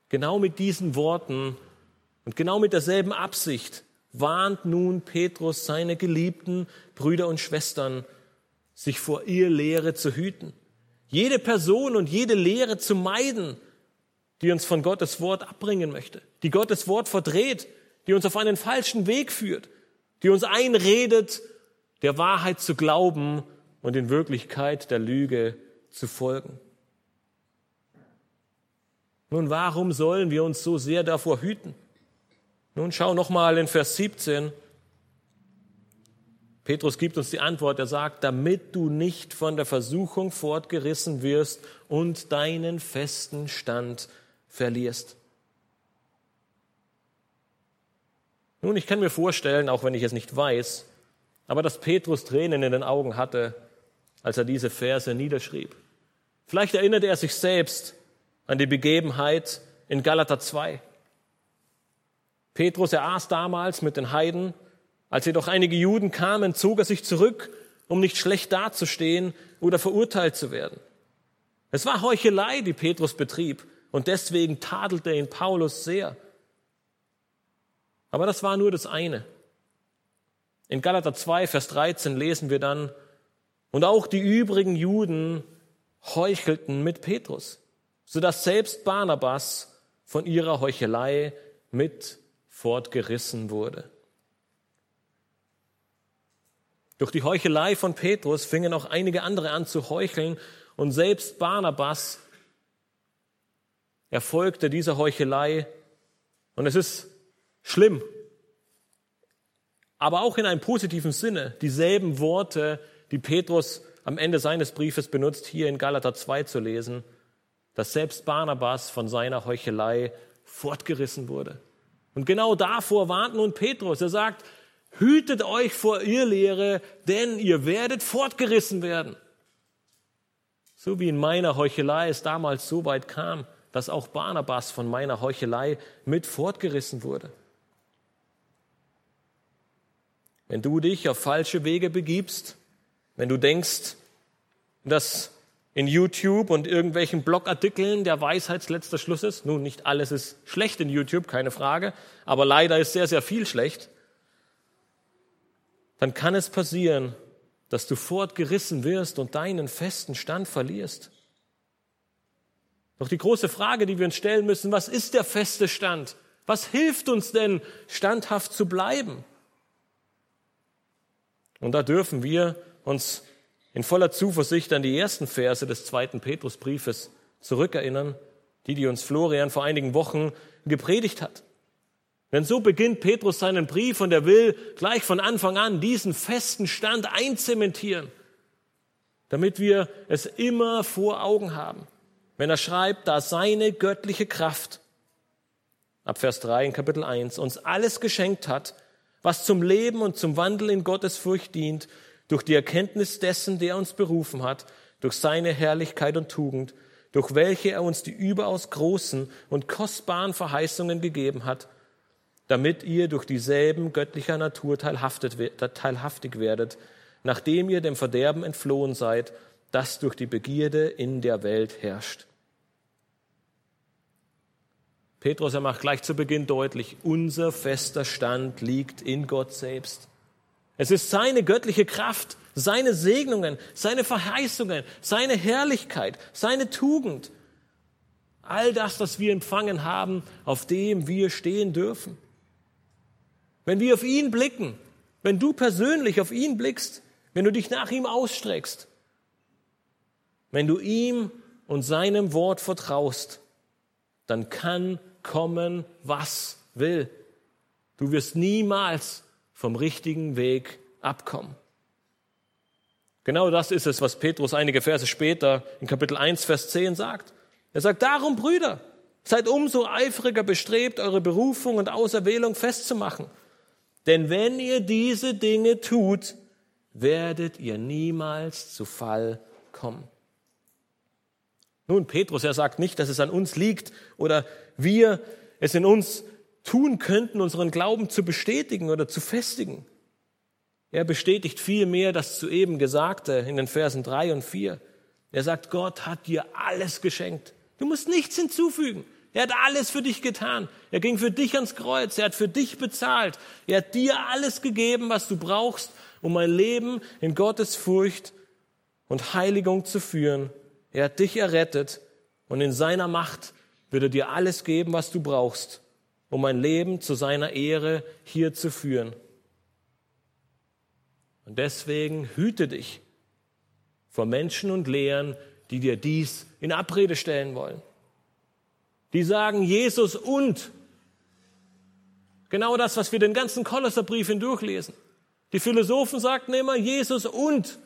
Genau mit diesen Worten und genau mit derselben Absicht warnt nun Petrus seine geliebten Brüder und Schwestern, sich vor ihr Lehre zu hüten jede Person und jede Lehre zu meiden, die uns von Gottes Wort abbringen möchte, die Gottes Wort verdreht, die uns auf einen falschen Weg führt, die uns einredet, der Wahrheit zu glauben und in Wirklichkeit der Lüge zu folgen. Nun, warum sollen wir uns so sehr davor hüten? Nun schau noch mal in Vers 17. Petrus gibt uns die Antwort, er sagt, damit du nicht von der Versuchung fortgerissen wirst und deinen festen Stand verlierst. Nun, ich kann mir vorstellen, auch wenn ich es nicht weiß, aber dass Petrus Tränen in den Augen hatte, als er diese Verse niederschrieb. Vielleicht erinnerte er sich selbst an die Begebenheit in Galater 2. Petrus, er aß damals mit den Heiden als jedoch einige Juden kamen, zog er sich zurück, um nicht schlecht dazustehen oder verurteilt zu werden. Es war Heuchelei, die Petrus betrieb, und deswegen tadelte ihn Paulus sehr. Aber das war nur das eine. In Galater 2, Vers 13 lesen wir dann, und auch die übrigen Juden heuchelten mit Petrus, sodass selbst Barnabas von ihrer Heuchelei mit fortgerissen wurde. Durch die Heuchelei von Petrus fingen auch einige andere an zu heucheln und selbst Barnabas erfolgte dieser Heuchelei. Und es ist schlimm, aber auch in einem positiven Sinne, dieselben Worte, die Petrus am Ende seines Briefes benutzt, hier in Galater 2 zu lesen, dass selbst Barnabas von seiner Heuchelei fortgerissen wurde. Und genau davor warnt nun Petrus. Er sagt, Hütet euch vor Irrlehre, denn ihr werdet fortgerissen werden. So wie in meiner Heuchelei es damals so weit kam, dass auch Barnabas von meiner Heuchelei mit fortgerissen wurde. Wenn du dich auf falsche Wege begibst, wenn du denkst, dass in YouTube und irgendwelchen Blogartikeln der Weisheitsletzter Schluss ist, nun nicht alles ist schlecht in YouTube, keine Frage, aber leider ist sehr, sehr viel schlecht, dann kann es passieren, dass du fortgerissen wirst und deinen festen Stand verlierst. Doch die große Frage, die wir uns stellen müssen, was ist der feste Stand? Was hilft uns denn, standhaft zu bleiben? Und da dürfen wir uns in voller Zuversicht an die ersten Verse des zweiten Petrusbriefes zurückerinnern, die, die uns Florian vor einigen Wochen gepredigt hat. Denn so beginnt Petrus seinen Brief und er will gleich von Anfang an diesen festen Stand einzementieren, damit wir es immer vor Augen haben, wenn er schreibt, da seine göttliche Kraft, ab Vers 3 in Kapitel 1, uns alles geschenkt hat, was zum Leben und zum Wandel in Gottes Furcht dient, durch die Erkenntnis dessen, der uns berufen hat, durch seine Herrlichkeit und Tugend, durch welche er uns die überaus großen und kostbaren Verheißungen gegeben hat, damit ihr durch dieselben göttlicher Natur teilhaftig werdet, nachdem ihr dem Verderben entflohen seid, das durch die Begierde in der Welt herrscht. Petrus, er macht gleich zu Beginn deutlich, unser fester Stand liegt in Gott selbst. Es ist seine göttliche Kraft, seine Segnungen, seine Verheißungen, seine Herrlichkeit, seine Tugend. All das, was wir empfangen haben, auf dem wir stehen dürfen. Wenn wir auf ihn blicken, wenn du persönlich auf ihn blickst, wenn du dich nach ihm ausstreckst, wenn du ihm und seinem Wort vertraust, dann kann kommen, was will. Du wirst niemals vom richtigen Weg abkommen. Genau das ist es, was Petrus einige Verse später in Kapitel 1, Vers 10 sagt. Er sagt, darum, Brüder, seid umso eifriger bestrebt, eure Berufung und Auserwählung festzumachen. Denn wenn ihr diese Dinge tut, werdet ihr niemals zu Fall kommen. Nun, Petrus, er sagt nicht, dass es an uns liegt oder wir es in uns tun könnten, unseren Glauben zu bestätigen oder zu festigen. Er bestätigt vielmehr das zu eben Gesagte in den Versen drei und vier. Er sagt, Gott hat dir alles geschenkt. Du musst nichts hinzufügen. Er hat alles für dich getan. Er ging für dich ans Kreuz. Er hat für dich bezahlt. Er hat dir alles gegeben, was du brauchst, um ein Leben in Gottes Furcht und Heiligung zu führen. Er hat dich errettet und in seiner Macht wird er dir alles geben, was du brauchst, um ein Leben zu seiner Ehre hier zu führen. Und deswegen hüte dich vor Menschen und Lehren, die dir dies in Abrede stellen wollen. Die sagen Jesus und. Genau das, was wir den ganzen Kolosserbrief hindurchlesen. Die Philosophen sagten immer Jesus und.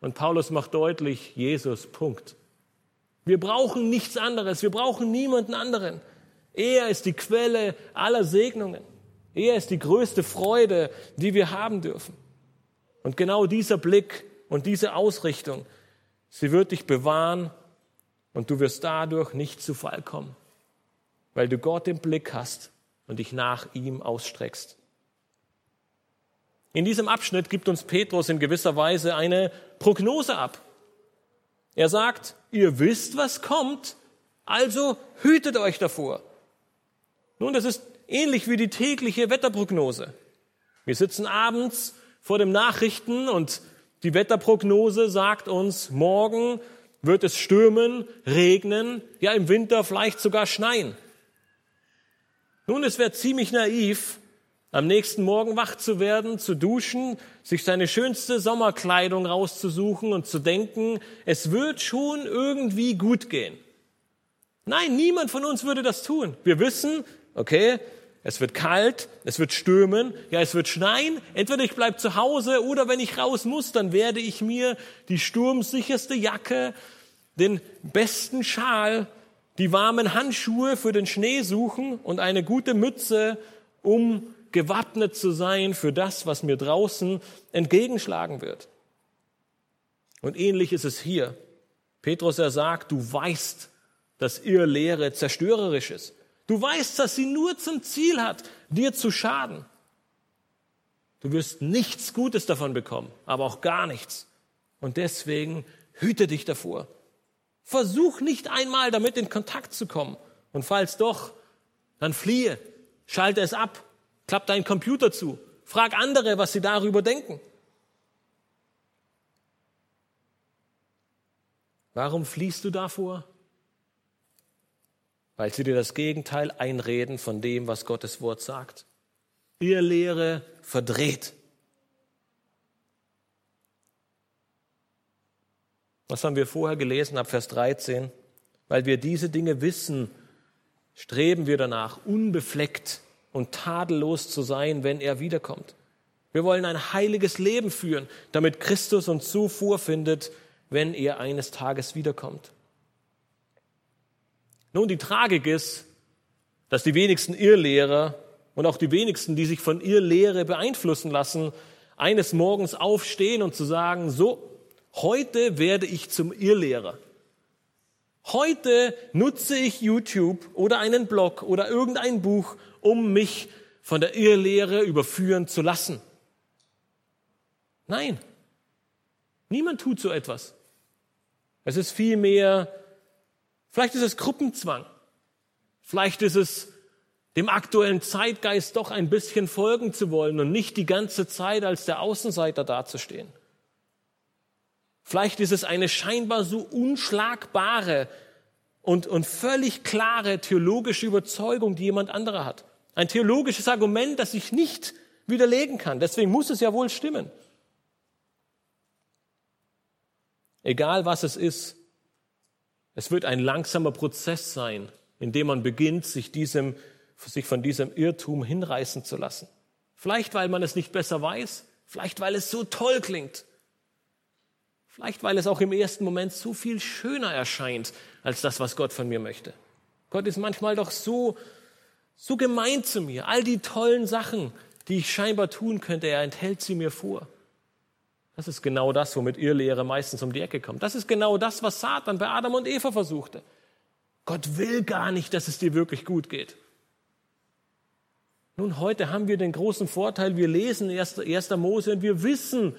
Und Paulus macht deutlich, Jesus, Punkt. Wir brauchen nichts anderes, wir brauchen niemanden anderen. Er ist die Quelle aller Segnungen. Er ist die größte Freude, die wir haben dürfen. Und genau dieser Blick und diese Ausrichtung, sie wird dich bewahren und du wirst dadurch nicht zu Fall kommen, weil du Gott im Blick hast und dich nach ihm ausstreckst. In diesem Abschnitt gibt uns Petrus in gewisser Weise eine Prognose ab. Er sagt, ihr wisst, was kommt, also hütet euch davor. Nun, das ist ähnlich wie die tägliche Wetterprognose. Wir sitzen abends vor dem Nachrichten und die Wetterprognose sagt uns, morgen wird es stürmen, regnen, ja im Winter vielleicht sogar schneien. Nun, es wäre ziemlich naiv, am nächsten Morgen wach zu werden, zu duschen, sich seine schönste Sommerkleidung rauszusuchen und zu denken, es wird schon irgendwie gut gehen. Nein, niemand von uns würde das tun. Wir wissen, okay, es wird kalt, es wird stürmen, ja, es wird schneien. Entweder ich bleibe zu Hause oder wenn ich raus muss, dann werde ich mir die sturmsicherste Jacke, den besten Schal, die warmen Handschuhe für den Schnee suchen und eine gute Mütze, um gewappnet zu sein für das, was mir draußen entgegenschlagen wird. Und ähnlich ist es hier. Petrus, er sagt, du weißt, dass ihr Lehre zerstörerisch ist. Du weißt, dass sie nur zum Ziel hat, dir zu schaden. Du wirst nichts Gutes davon bekommen, aber auch gar nichts. Und deswegen hüte dich davor. Versuch nicht einmal damit in Kontakt zu kommen. Und falls doch, dann fliehe, schalte es ab, klapp deinen Computer zu, frag andere, was sie darüber denken. Warum fliehst du davor? Weil sie dir das Gegenteil einreden von dem, was Gottes Wort sagt. Ihr Lehre verdreht. Was haben wir vorher gelesen ab Vers 13? Weil wir diese Dinge wissen, streben wir danach, unbefleckt und tadellos zu sein, wenn er wiederkommt. Wir wollen ein heiliges Leben führen, damit Christus uns so vorfindet, wenn er eines Tages wiederkommt. Nun, die Tragik ist, dass die wenigsten Irrlehrer und auch die wenigsten, die sich von Irrlehre beeinflussen lassen, eines Morgens aufstehen und zu sagen, so, heute werde ich zum Irrlehrer. Heute nutze ich YouTube oder einen Blog oder irgendein Buch, um mich von der Irrlehre überführen zu lassen. Nein, niemand tut so etwas. Es ist vielmehr, vielleicht ist es Gruppenzwang, vielleicht ist es dem aktuellen Zeitgeist doch ein bisschen folgen zu wollen und nicht die ganze Zeit als der Außenseiter dazustehen. Vielleicht ist es eine scheinbar so unschlagbare und, und völlig klare theologische Überzeugung, die jemand anderer hat. Ein theologisches Argument, das ich nicht widerlegen kann. Deswegen muss es ja wohl stimmen. Egal was es ist, es wird ein langsamer Prozess sein, in dem man beginnt, sich, diesem, sich von diesem Irrtum hinreißen zu lassen. Vielleicht, weil man es nicht besser weiß, vielleicht, weil es so toll klingt, vielleicht, weil es auch im ersten Moment so viel schöner erscheint als das, was Gott von mir möchte. Gott ist manchmal doch so, so gemein zu mir. All die tollen Sachen, die ich scheinbar tun könnte, er enthält sie mir vor. Das ist genau das, womit Irrlehre meistens um die Ecke kommt. Das ist genau das, was Satan bei Adam und Eva versuchte. Gott will gar nicht, dass es dir wirklich gut geht. Nun, heute haben wir den großen Vorteil, wir lesen 1. Mose und wir wissen,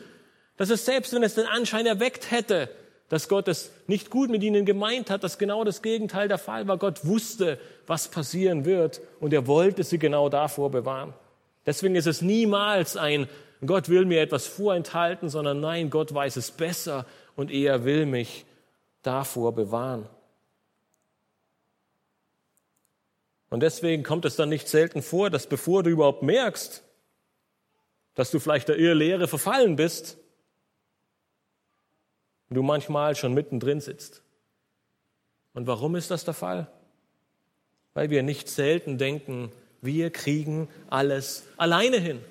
dass es selbst, wenn es den Anschein erweckt hätte, dass Gott es nicht gut mit ihnen gemeint hat, dass genau das Gegenteil der Fall war. Gott wusste, was passieren wird und er wollte sie genau davor bewahren. Deswegen ist es niemals ein Gott will mir etwas vorenthalten, sondern nein, Gott weiß es besser und er will mich davor bewahren. Und deswegen kommt es dann nicht selten vor, dass bevor du überhaupt merkst, dass du vielleicht der Irrlehre verfallen bist, du manchmal schon mittendrin sitzt. Und warum ist das der Fall? Weil wir nicht selten denken, wir kriegen alles alleine hin.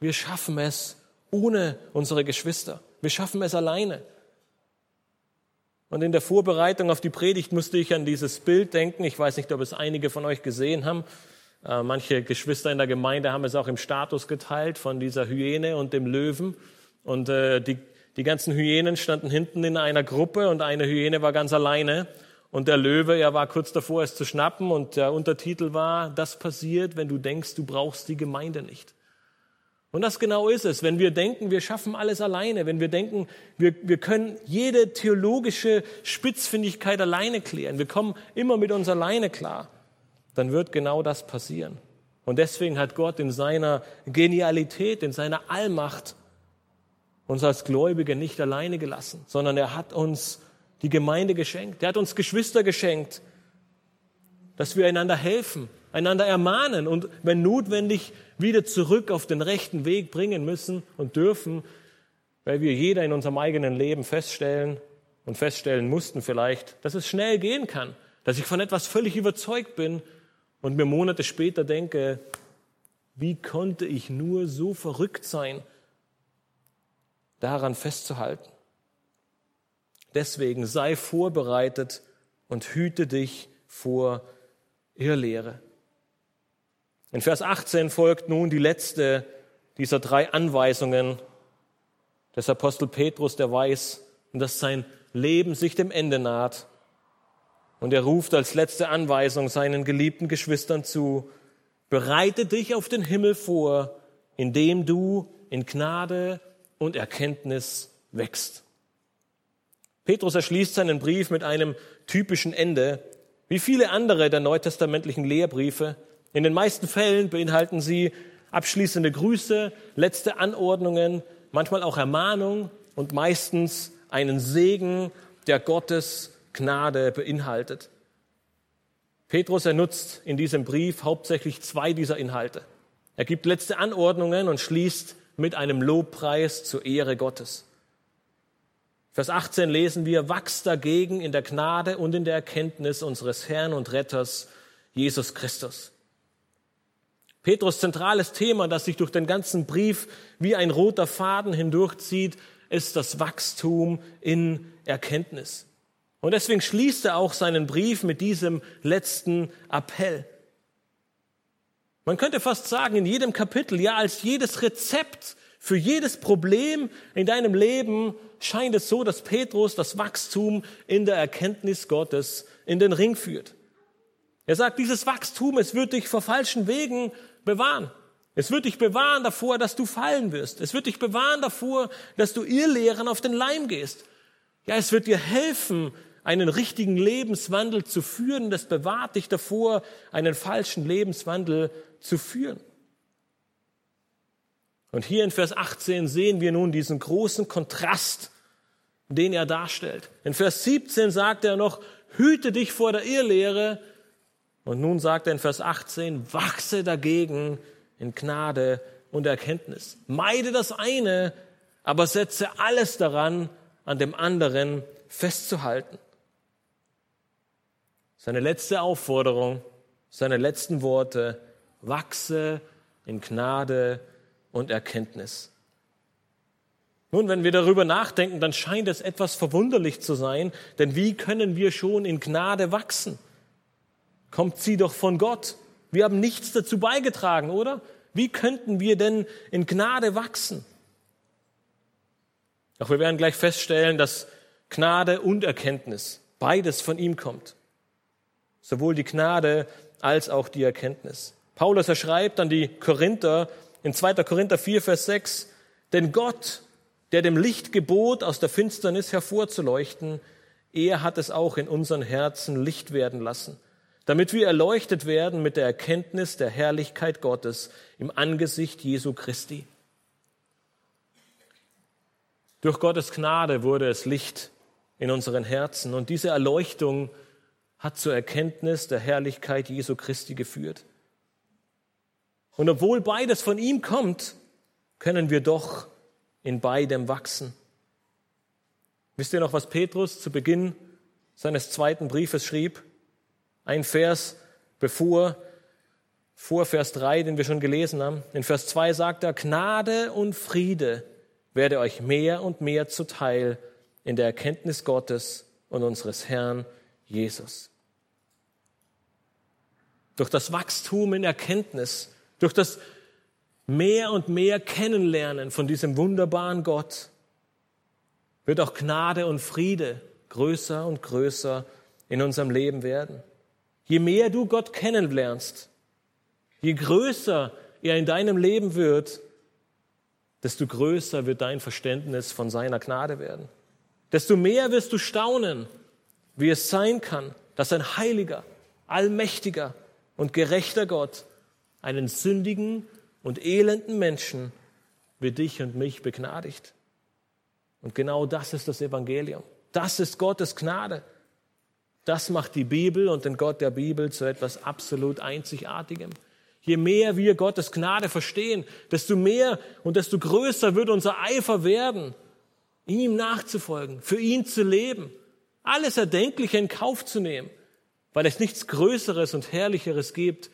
Wir schaffen es ohne unsere Geschwister. Wir schaffen es alleine. Und in der Vorbereitung auf die Predigt musste ich an dieses Bild denken. Ich weiß nicht, ob es einige von euch gesehen haben. Äh, manche Geschwister in der Gemeinde haben es auch im Status geteilt von dieser Hyäne und dem Löwen. Und äh, die, die ganzen Hyänen standen hinten in einer Gruppe und eine Hyäne war ganz alleine. Und der Löwe, er war kurz davor, es zu schnappen. Und der Untertitel war, das passiert, wenn du denkst, du brauchst die Gemeinde nicht. Und das genau ist es, wenn wir denken, wir schaffen alles alleine, wenn wir denken, wir, wir können jede theologische Spitzfindigkeit alleine klären, wir kommen immer mit uns alleine klar, dann wird genau das passieren. Und deswegen hat Gott in seiner Genialität, in seiner Allmacht uns als Gläubige nicht alleine gelassen, sondern er hat uns die Gemeinde geschenkt, er hat uns Geschwister geschenkt, dass wir einander helfen, einander ermahnen und wenn notwendig wieder zurück auf den rechten Weg bringen müssen und dürfen, weil wir jeder in unserem eigenen Leben feststellen und feststellen mussten vielleicht, dass es schnell gehen kann, dass ich von etwas völlig überzeugt bin und mir Monate später denke, wie konnte ich nur so verrückt sein, daran festzuhalten. Deswegen sei vorbereitet und hüte dich vor Irrlehre. In Vers 18 folgt nun die letzte dieser drei Anweisungen des Apostel Petrus, der weiß, dass sein Leben sich dem Ende naht. Und er ruft als letzte Anweisung seinen geliebten Geschwistern zu, bereite dich auf den Himmel vor, indem du in Gnade und Erkenntnis wächst. Petrus erschließt seinen Brief mit einem typischen Ende, wie viele andere der neutestamentlichen Lehrbriefe, in den meisten Fällen beinhalten sie abschließende Grüße, letzte Anordnungen, manchmal auch Ermahnung und meistens einen Segen, der Gottes Gnade beinhaltet. Petrus, er nutzt in diesem Brief hauptsächlich zwei dieser Inhalte. Er gibt letzte Anordnungen und schließt mit einem Lobpreis zur Ehre Gottes. Vers 18 lesen wir, wachst dagegen in der Gnade und in der Erkenntnis unseres Herrn und Retters Jesus Christus. Petrus zentrales Thema, das sich durch den ganzen Brief wie ein roter Faden hindurchzieht, ist das Wachstum in Erkenntnis. Und deswegen schließt er auch seinen Brief mit diesem letzten Appell. Man könnte fast sagen, in jedem Kapitel, ja, als jedes Rezept für jedes Problem in deinem Leben scheint es so, dass Petrus das Wachstum in der Erkenntnis Gottes in den Ring führt. Er sagt, dieses Wachstum, es wird dich vor falschen Wegen bewahren. Es wird dich bewahren davor, dass du fallen wirst. Es wird dich bewahren davor, dass du Irrlehren auf den Leim gehst. Ja, es wird dir helfen, einen richtigen Lebenswandel zu führen. Das bewahrt dich davor, einen falschen Lebenswandel zu führen. Und hier in Vers 18 sehen wir nun diesen großen Kontrast, den er darstellt. In Vers 17 sagt er noch, hüte dich vor der Irrlehre. Und nun sagt er in Vers 18, wachse dagegen in Gnade und Erkenntnis. Meide das eine, aber setze alles daran, an dem anderen festzuhalten. Seine letzte Aufforderung, seine letzten Worte, wachse in Gnade und Erkenntnis. Nun, wenn wir darüber nachdenken, dann scheint es etwas verwunderlich zu sein, denn wie können wir schon in Gnade wachsen? Kommt sie doch von Gott. Wir haben nichts dazu beigetragen, oder? Wie könnten wir denn in Gnade wachsen? Doch wir werden gleich feststellen, dass Gnade und Erkenntnis beides von ihm kommt sowohl die Gnade als auch die Erkenntnis. Paulus, er schreibt an die Korinther in 2. Korinther 4, Vers 6, denn Gott, der dem Licht gebot, aus der Finsternis hervorzuleuchten, er hat es auch in unseren Herzen Licht werden lassen, damit wir erleuchtet werden mit der Erkenntnis der Herrlichkeit Gottes im Angesicht Jesu Christi. Durch Gottes Gnade wurde es Licht in unseren Herzen und diese Erleuchtung hat zur Erkenntnis der Herrlichkeit Jesu Christi geführt. Und obwohl beides von ihm kommt, können wir doch in beidem wachsen. Wisst ihr noch, was Petrus zu Beginn seines zweiten Briefes schrieb? Ein Vers bevor, vor Vers 3, den wir schon gelesen haben. In Vers 2 sagt er, Gnade und Friede werde euch mehr und mehr zuteil in der Erkenntnis Gottes und unseres Herrn Jesus. Durch das Wachstum in Erkenntnis, durch das mehr und mehr Kennenlernen von diesem wunderbaren Gott, wird auch Gnade und Friede größer und größer in unserem Leben werden. Je mehr du Gott kennenlernst, je größer er in deinem Leben wird, desto größer wird dein Verständnis von seiner Gnade werden. Desto mehr wirst du staunen, wie es sein kann, dass ein heiliger, allmächtiger und gerechter Gott einen sündigen und elenden Menschen wie dich und mich begnadigt. Und genau das ist das Evangelium. Das ist Gottes Gnade. Das macht die Bibel und den Gott der Bibel zu etwas absolut Einzigartigem. Je mehr wir Gottes Gnade verstehen, desto mehr und desto größer wird unser Eifer werden, ihm nachzufolgen, für ihn zu leben, alles Erdenkliche in Kauf zu nehmen, weil es nichts Größeres und Herrlicheres gibt,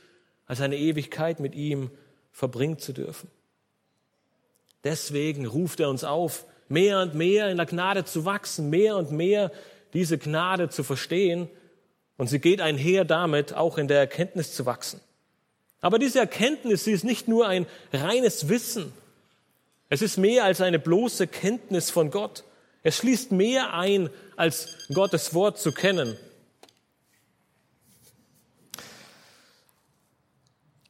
als eine Ewigkeit mit ihm verbringen zu dürfen. Deswegen ruft er uns auf, mehr und mehr in der Gnade zu wachsen, mehr und mehr diese Gnade zu verstehen. Und sie geht einher damit, auch in der Erkenntnis zu wachsen. Aber diese Erkenntnis, sie ist nicht nur ein reines Wissen. Es ist mehr als eine bloße Kenntnis von Gott. Es schließt mehr ein, als Gottes Wort zu kennen.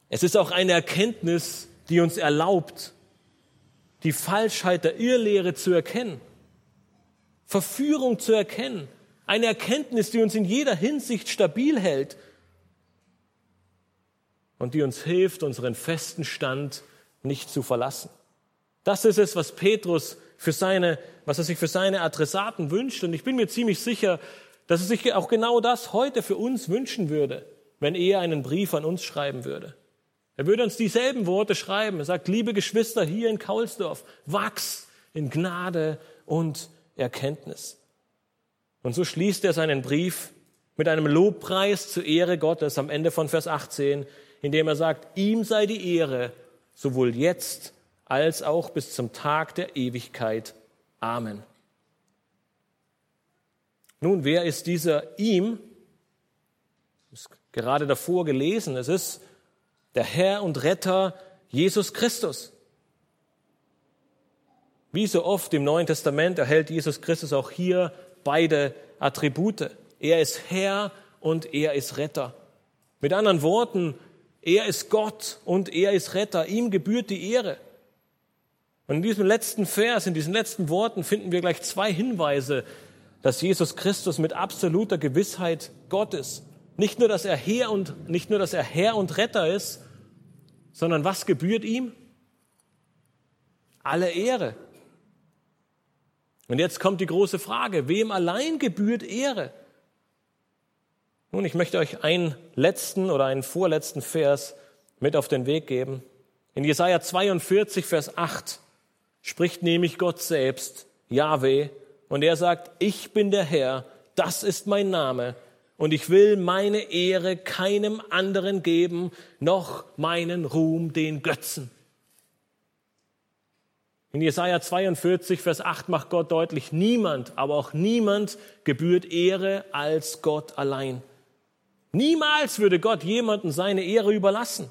Es ist auch eine Erkenntnis, die uns erlaubt, die Falschheit der Irrlehre zu erkennen, Verführung zu erkennen, eine Erkenntnis, die uns in jeder Hinsicht stabil hält und die uns hilft, unseren festen Stand nicht zu verlassen. Das ist es, was Petrus für seine, was er sich für seine Adressaten wünscht. Und ich bin mir ziemlich sicher, dass er sich auch genau das heute für uns wünschen würde. wenn er einen Brief an uns schreiben würde. Er würde uns dieselben Worte schreiben. Er sagt, liebe Geschwister hier in Kaulsdorf, wachs in Gnade und Erkenntnis. Und so schließt er seinen Brief mit einem Lobpreis zur Ehre Gottes am Ende von Vers 18, indem er sagt, ihm sei die Ehre, sowohl jetzt als auch bis zum Tag der Ewigkeit. Amen. Nun, wer ist dieser ihm? ist gerade davor gelesen. Es ist der Herr und Retter Jesus Christus. Wie so oft im Neuen Testament erhält Jesus Christus auch hier beide Attribute. Er ist Herr und er ist Retter. Mit anderen Worten, er ist Gott und er ist Retter. Ihm gebührt die Ehre. Und in diesem letzten Vers, in diesen letzten Worten finden wir gleich zwei Hinweise, dass Jesus Christus mit absoluter Gewissheit Gott ist. Nicht nur, dass er Herr und, nicht nur, dass er Herr und Retter ist, sondern was gebührt ihm? Alle Ehre. Und jetzt kommt die große Frage, wem allein gebührt Ehre? Nun, ich möchte euch einen letzten oder einen vorletzten Vers mit auf den Weg geben. In Jesaja 42, Vers 8 spricht nämlich Gott selbst, Yahweh, und er sagt, ich bin der Herr, das ist mein Name, und ich will meine Ehre keinem anderen geben, noch meinen Ruhm den Götzen. In Jesaja 42, Vers 8 macht Gott deutlich, niemand, aber auch niemand gebührt Ehre als Gott allein. Niemals würde Gott jemanden seine Ehre überlassen.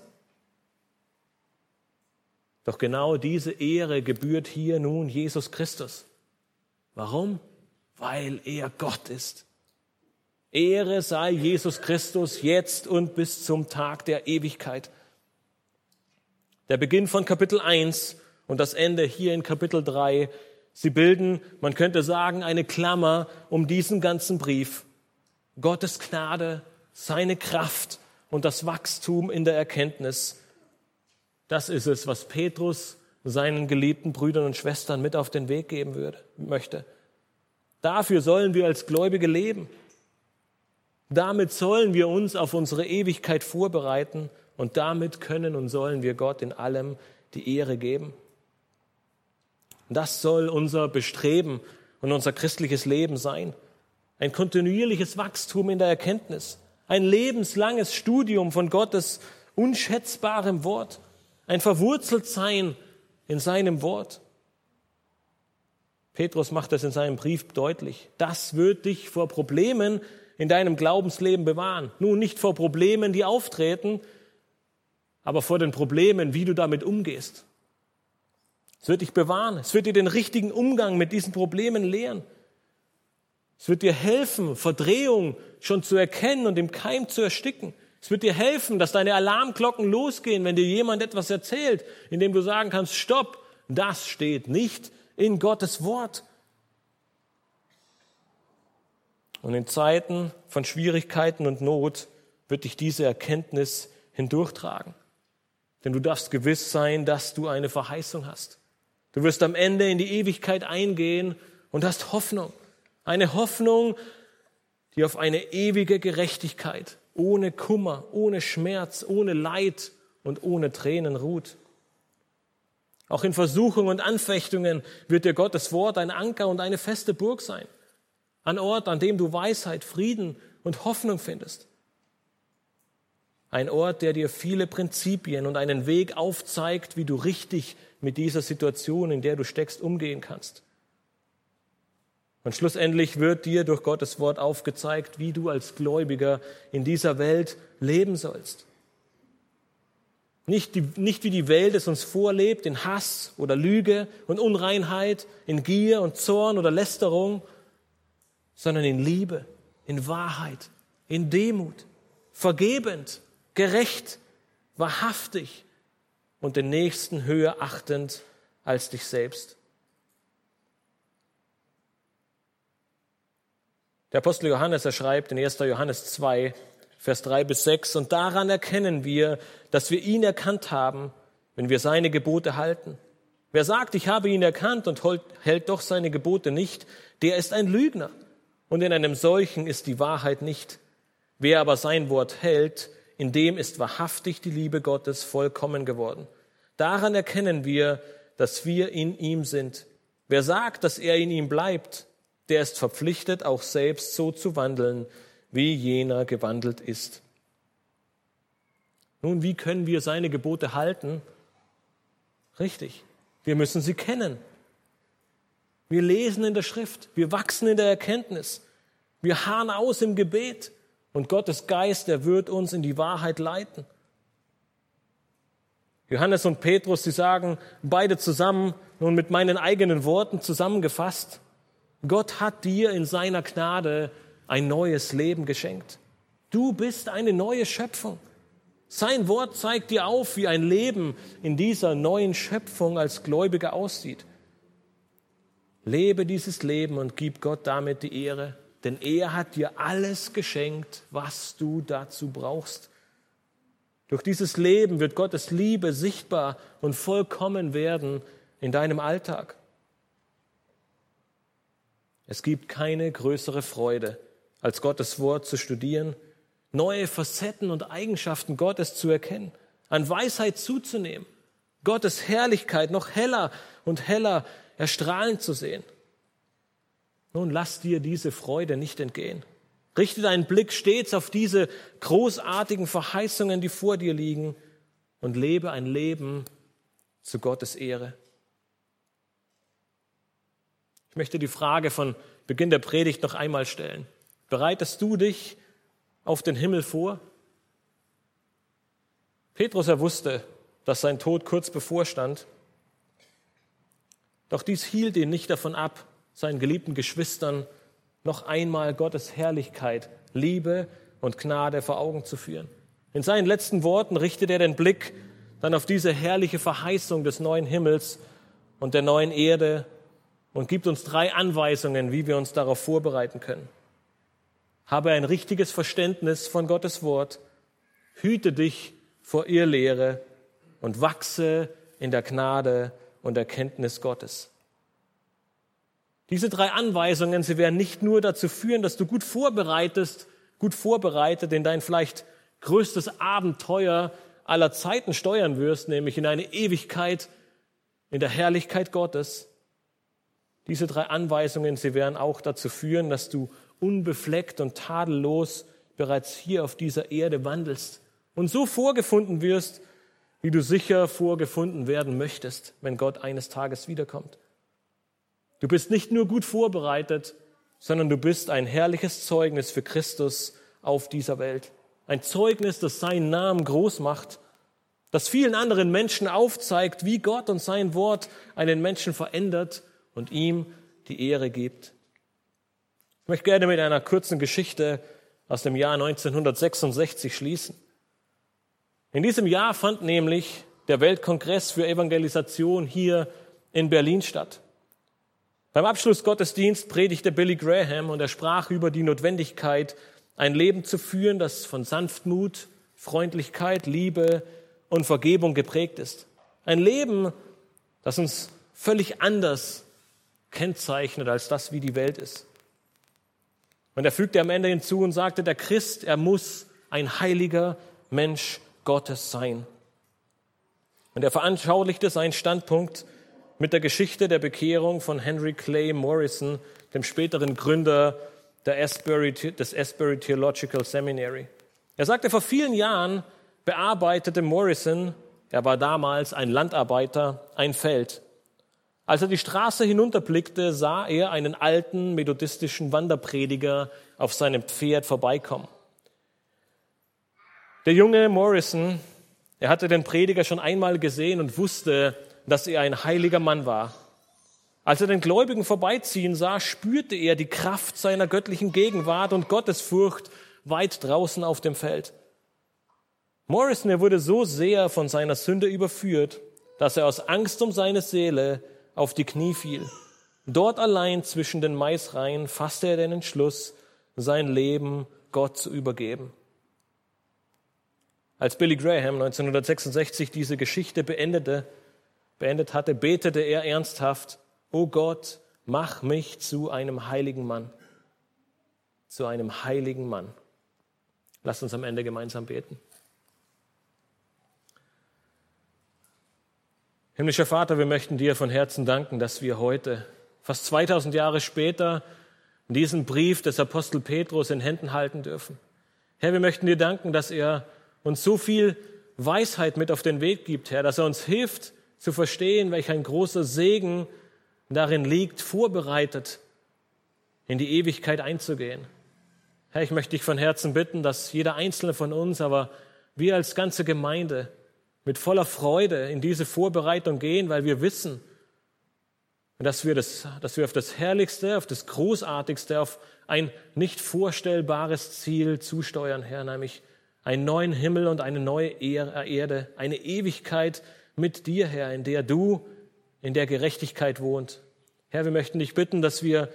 Doch genau diese Ehre gebührt hier nun Jesus Christus. Warum? Weil er Gott ist. Ehre sei Jesus Christus jetzt und bis zum Tag der Ewigkeit. Der Beginn von Kapitel 1 und das Ende hier in Kapitel 3, sie bilden, man könnte sagen, eine Klammer um diesen ganzen Brief. Gottes Gnade, seine Kraft und das Wachstum in der Erkenntnis. Das ist es, was Petrus seinen geliebten Brüdern und Schwestern mit auf den Weg geben würde, möchte. Dafür sollen wir als Gläubige leben. Damit sollen wir uns auf unsere Ewigkeit vorbereiten und damit können und sollen wir Gott in allem die Ehre geben. Das soll unser Bestreben und unser christliches Leben sein. Ein kontinuierliches Wachstum in der Erkenntnis, ein lebenslanges Studium von Gottes unschätzbarem Wort, ein Verwurzeltsein in seinem Wort. Petrus macht das in seinem Brief deutlich. Das wird dich vor Problemen in deinem Glaubensleben bewahren. Nun nicht vor Problemen, die auftreten, aber vor den Problemen, wie du damit umgehst. Es wird dich bewahren. Es wird dir den richtigen Umgang mit diesen Problemen lehren. Es wird dir helfen, Verdrehung schon zu erkennen und im Keim zu ersticken. Es wird dir helfen, dass deine Alarmglocken losgehen, wenn dir jemand etwas erzählt, indem du sagen kannst, stopp, das steht nicht in Gottes Wort. Und in Zeiten von Schwierigkeiten und Not wird dich diese Erkenntnis hindurchtragen. Denn du darfst gewiss sein, dass du eine Verheißung hast. Du wirst am Ende in die Ewigkeit eingehen und hast Hoffnung. Eine Hoffnung, die auf eine ewige Gerechtigkeit, ohne Kummer, ohne Schmerz, ohne Leid und ohne Tränen ruht. Auch in Versuchungen und Anfechtungen wird dir Gottes Wort ein Anker und eine feste Burg sein. Ein Ort, an dem du Weisheit, Frieden und Hoffnung findest. Ein Ort, der dir viele Prinzipien und einen Weg aufzeigt, wie du richtig mit dieser Situation, in der du steckst, umgehen kannst. Und schlussendlich wird dir durch Gottes Wort aufgezeigt, wie du als Gläubiger in dieser Welt leben sollst. Nicht, die, nicht wie die Welt es uns vorlebt, in Hass oder Lüge und Unreinheit, in Gier und Zorn oder Lästerung, sondern in Liebe, in Wahrheit, in Demut, vergebend, gerecht, wahrhaftig und den Nächsten höher achtend als dich selbst. Der Apostel Johannes, er schreibt in 1. Johannes 2, Vers 3 bis 6, und daran erkennen wir, dass wir ihn erkannt haben, wenn wir seine Gebote halten. Wer sagt, ich habe ihn erkannt und hält doch seine Gebote nicht, der ist ein Lügner. Und in einem solchen ist die Wahrheit nicht. Wer aber sein Wort hält, in dem ist wahrhaftig die Liebe Gottes vollkommen geworden. Daran erkennen wir, dass wir in ihm sind. Wer sagt, dass er in ihm bleibt, der ist verpflichtet, auch selbst so zu wandeln, wie jener gewandelt ist. Nun, wie können wir seine Gebote halten? Richtig, wir müssen sie kennen. Wir lesen in der Schrift, wir wachsen in der Erkenntnis, wir harren aus im Gebet und Gottes Geist, der wird uns in die Wahrheit leiten. Johannes und Petrus, sie sagen beide zusammen, nun mit meinen eigenen Worten zusammengefasst, Gott hat dir in seiner Gnade ein neues Leben geschenkt. Du bist eine neue Schöpfung. Sein Wort zeigt dir auf, wie ein Leben in dieser neuen Schöpfung als Gläubiger aussieht. Lebe dieses Leben und gib Gott damit die Ehre, denn er hat dir alles geschenkt, was du dazu brauchst. Durch dieses Leben wird Gottes Liebe sichtbar und vollkommen werden in deinem Alltag. Es gibt keine größere Freude, als Gottes Wort zu studieren neue Facetten und Eigenschaften Gottes zu erkennen, an Weisheit zuzunehmen, Gottes Herrlichkeit noch heller und heller erstrahlen zu sehen. Nun lass dir diese Freude nicht entgehen. Richte deinen Blick stets auf diese großartigen Verheißungen, die vor dir liegen, und lebe ein Leben zu Gottes Ehre. Ich möchte die Frage von Beginn der Predigt noch einmal stellen. Bereitest du dich auf den Himmel vor? Petrus, er wusste, dass sein Tod kurz bevorstand. Doch dies hielt ihn nicht davon ab, seinen geliebten Geschwistern noch einmal Gottes Herrlichkeit, Liebe und Gnade vor Augen zu führen. In seinen letzten Worten richtet er den Blick dann auf diese herrliche Verheißung des neuen Himmels und der neuen Erde und gibt uns drei Anweisungen, wie wir uns darauf vorbereiten können. Habe ein richtiges Verständnis von Gottes Wort, hüte dich vor Irrlehre und wachse in der Gnade und Erkenntnis Gottes. Diese drei Anweisungen, sie werden nicht nur dazu führen, dass du gut vorbereitest, gut vorbereitet in dein vielleicht größtes Abenteuer aller Zeiten steuern wirst, nämlich in eine Ewigkeit in der Herrlichkeit Gottes. Diese drei Anweisungen, sie werden auch dazu führen, dass du unbefleckt und tadellos bereits hier auf dieser Erde wandelst und so vorgefunden wirst, wie du sicher vorgefunden werden möchtest, wenn Gott eines Tages wiederkommt. Du bist nicht nur gut vorbereitet, sondern du bist ein herrliches Zeugnis für Christus auf dieser Welt. Ein Zeugnis, das seinen Namen groß macht, das vielen anderen Menschen aufzeigt, wie Gott und sein Wort einen Menschen verändert und ihm die Ehre gibt. Ich möchte gerne mit einer kurzen Geschichte aus dem Jahr 1966 schließen. In diesem Jahr fand nämlich der Weltkongress für Evangelisation hier in Berlin statt. Beim Abschlussgottesdienst predigte Billy Graham und er sprach über die Notwendigkeit, ein Leben zu führen, das von Sanftmut, Freundlichkeit, Liebe und Vergebung geprägt ist. Ein Leben, das uns völlig anders kennzeichnet als das, wie die Welt ist. Und er fügte am Ende hinzu und sagte, der Christ, er muss ein heiliger Mensch Gottes sein. Und er veranschaulichte seinen Standpunkt mit der Geschichte der Bekehrung von Henry Clay Morrison, dem späteren Gründer Asbury, des Asbury Theological Seminary. Er sagte, vor vielen Jahren bearbeitete Morrison, er war damals ein Landarbeiter, ein Feld. Als er die Straße hinunterblickte, sah er einen alten methodistischen Wanderprediger auf seinem Pferd vorbeikommen. Der junge Morrison, er hatte den Prediger schon einmal gesehen und wusste, dass er ein heiliger Mann war. Als er den Gläubigen vorbeiziehen sah, spürte er die Kraft seiner göttlichen Gegenwart und Gottesfurcht weit draußen auf dem Feld. Morrison, er wurde so sehr von seiner Sünde überführt, dass er aus Angst um seine Seele auf die Knie fiel. Dort allein zwischen den Maisreihen fasste er den Entschluss, sein Leben Gott zu übergeben. Als Billy Graham 1966 diese Geschichte beendete, beendet hatte, betete er ernsthaft, O Gott, mach mich zu einem heiligen Mann, zu einem heiligen Mann. Lass uns am Ende gemeinsam beten. Himmlischer Vater, wir möchten dir von Herzen danken, dass wir heute, fast 2000 Jahre später, diesen Brief des Apostel Petrus in Händen halten dürfen. Herr, wir möchten dir danken, dass er uns so viel Weisheit mit auf den Weg gibt, Herr, dass er uns hilft, zu verstehen, welch ein großer Segen darin liegt, vorbereitet in die Ewigkeit einzugehen. Herr, ich möchte dich von Herzen bitten, dass jeder einzelne von uns, aber wir als ganze Gemeinde mit voller Freude in diese Vorbereitung gehen, weil wir wissen, dass wir, das, dass wir auf das Herrlichste, auf das Großartigste, auf ein nicht vorstellbares Ziel zusteuern, Herr, nämlich einen neuen Himmel und eine neue Erde, eine Ewigkeit mit dir, Herr, in der du in der Gerechtigkeit wohnt. Herr, wir möchten dich bitten, dass wir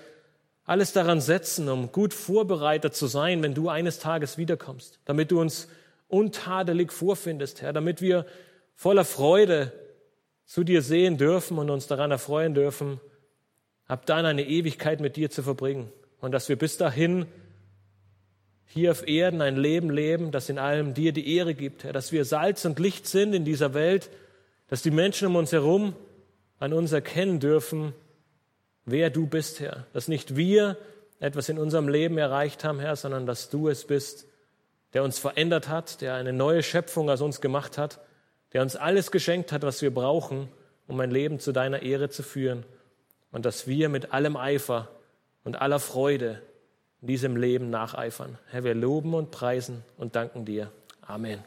alles daran setzen, um gut vorbereitet zu sein, wenn du eines Tages wiederkommst, damit du uns untadelig vorfindest, Herr, damit wir voller Freude zu dir sehen dürfen und uns daran erfreuen dürfen, ab dann eine Ewigkeit mit dir zu verbringen und dass wir bis dahin hier auf Erden ein Leben leben, das in allem dir die Ehre gibt, Herr, dass wir Salz und Licht sind in dieser Welt, dass die Menschen um uns herum an uns erkennen dürfen, wer du bist, Herr, dass nicht wir etwas in unserem Leben erreicht haben, Herr, sondern dass du es bist, der uns verändert hat, der eine neue Schöpfung aus uns gemacht hat, der uns alles geschenkt hat, was wir brauchen, um ein Leben zu deiner Ehre zu führen und dass wir mit allem Eifer und aller Freude in diesem Leben nacheifern. Herr, wir loben und preisen und danken dir. Amen.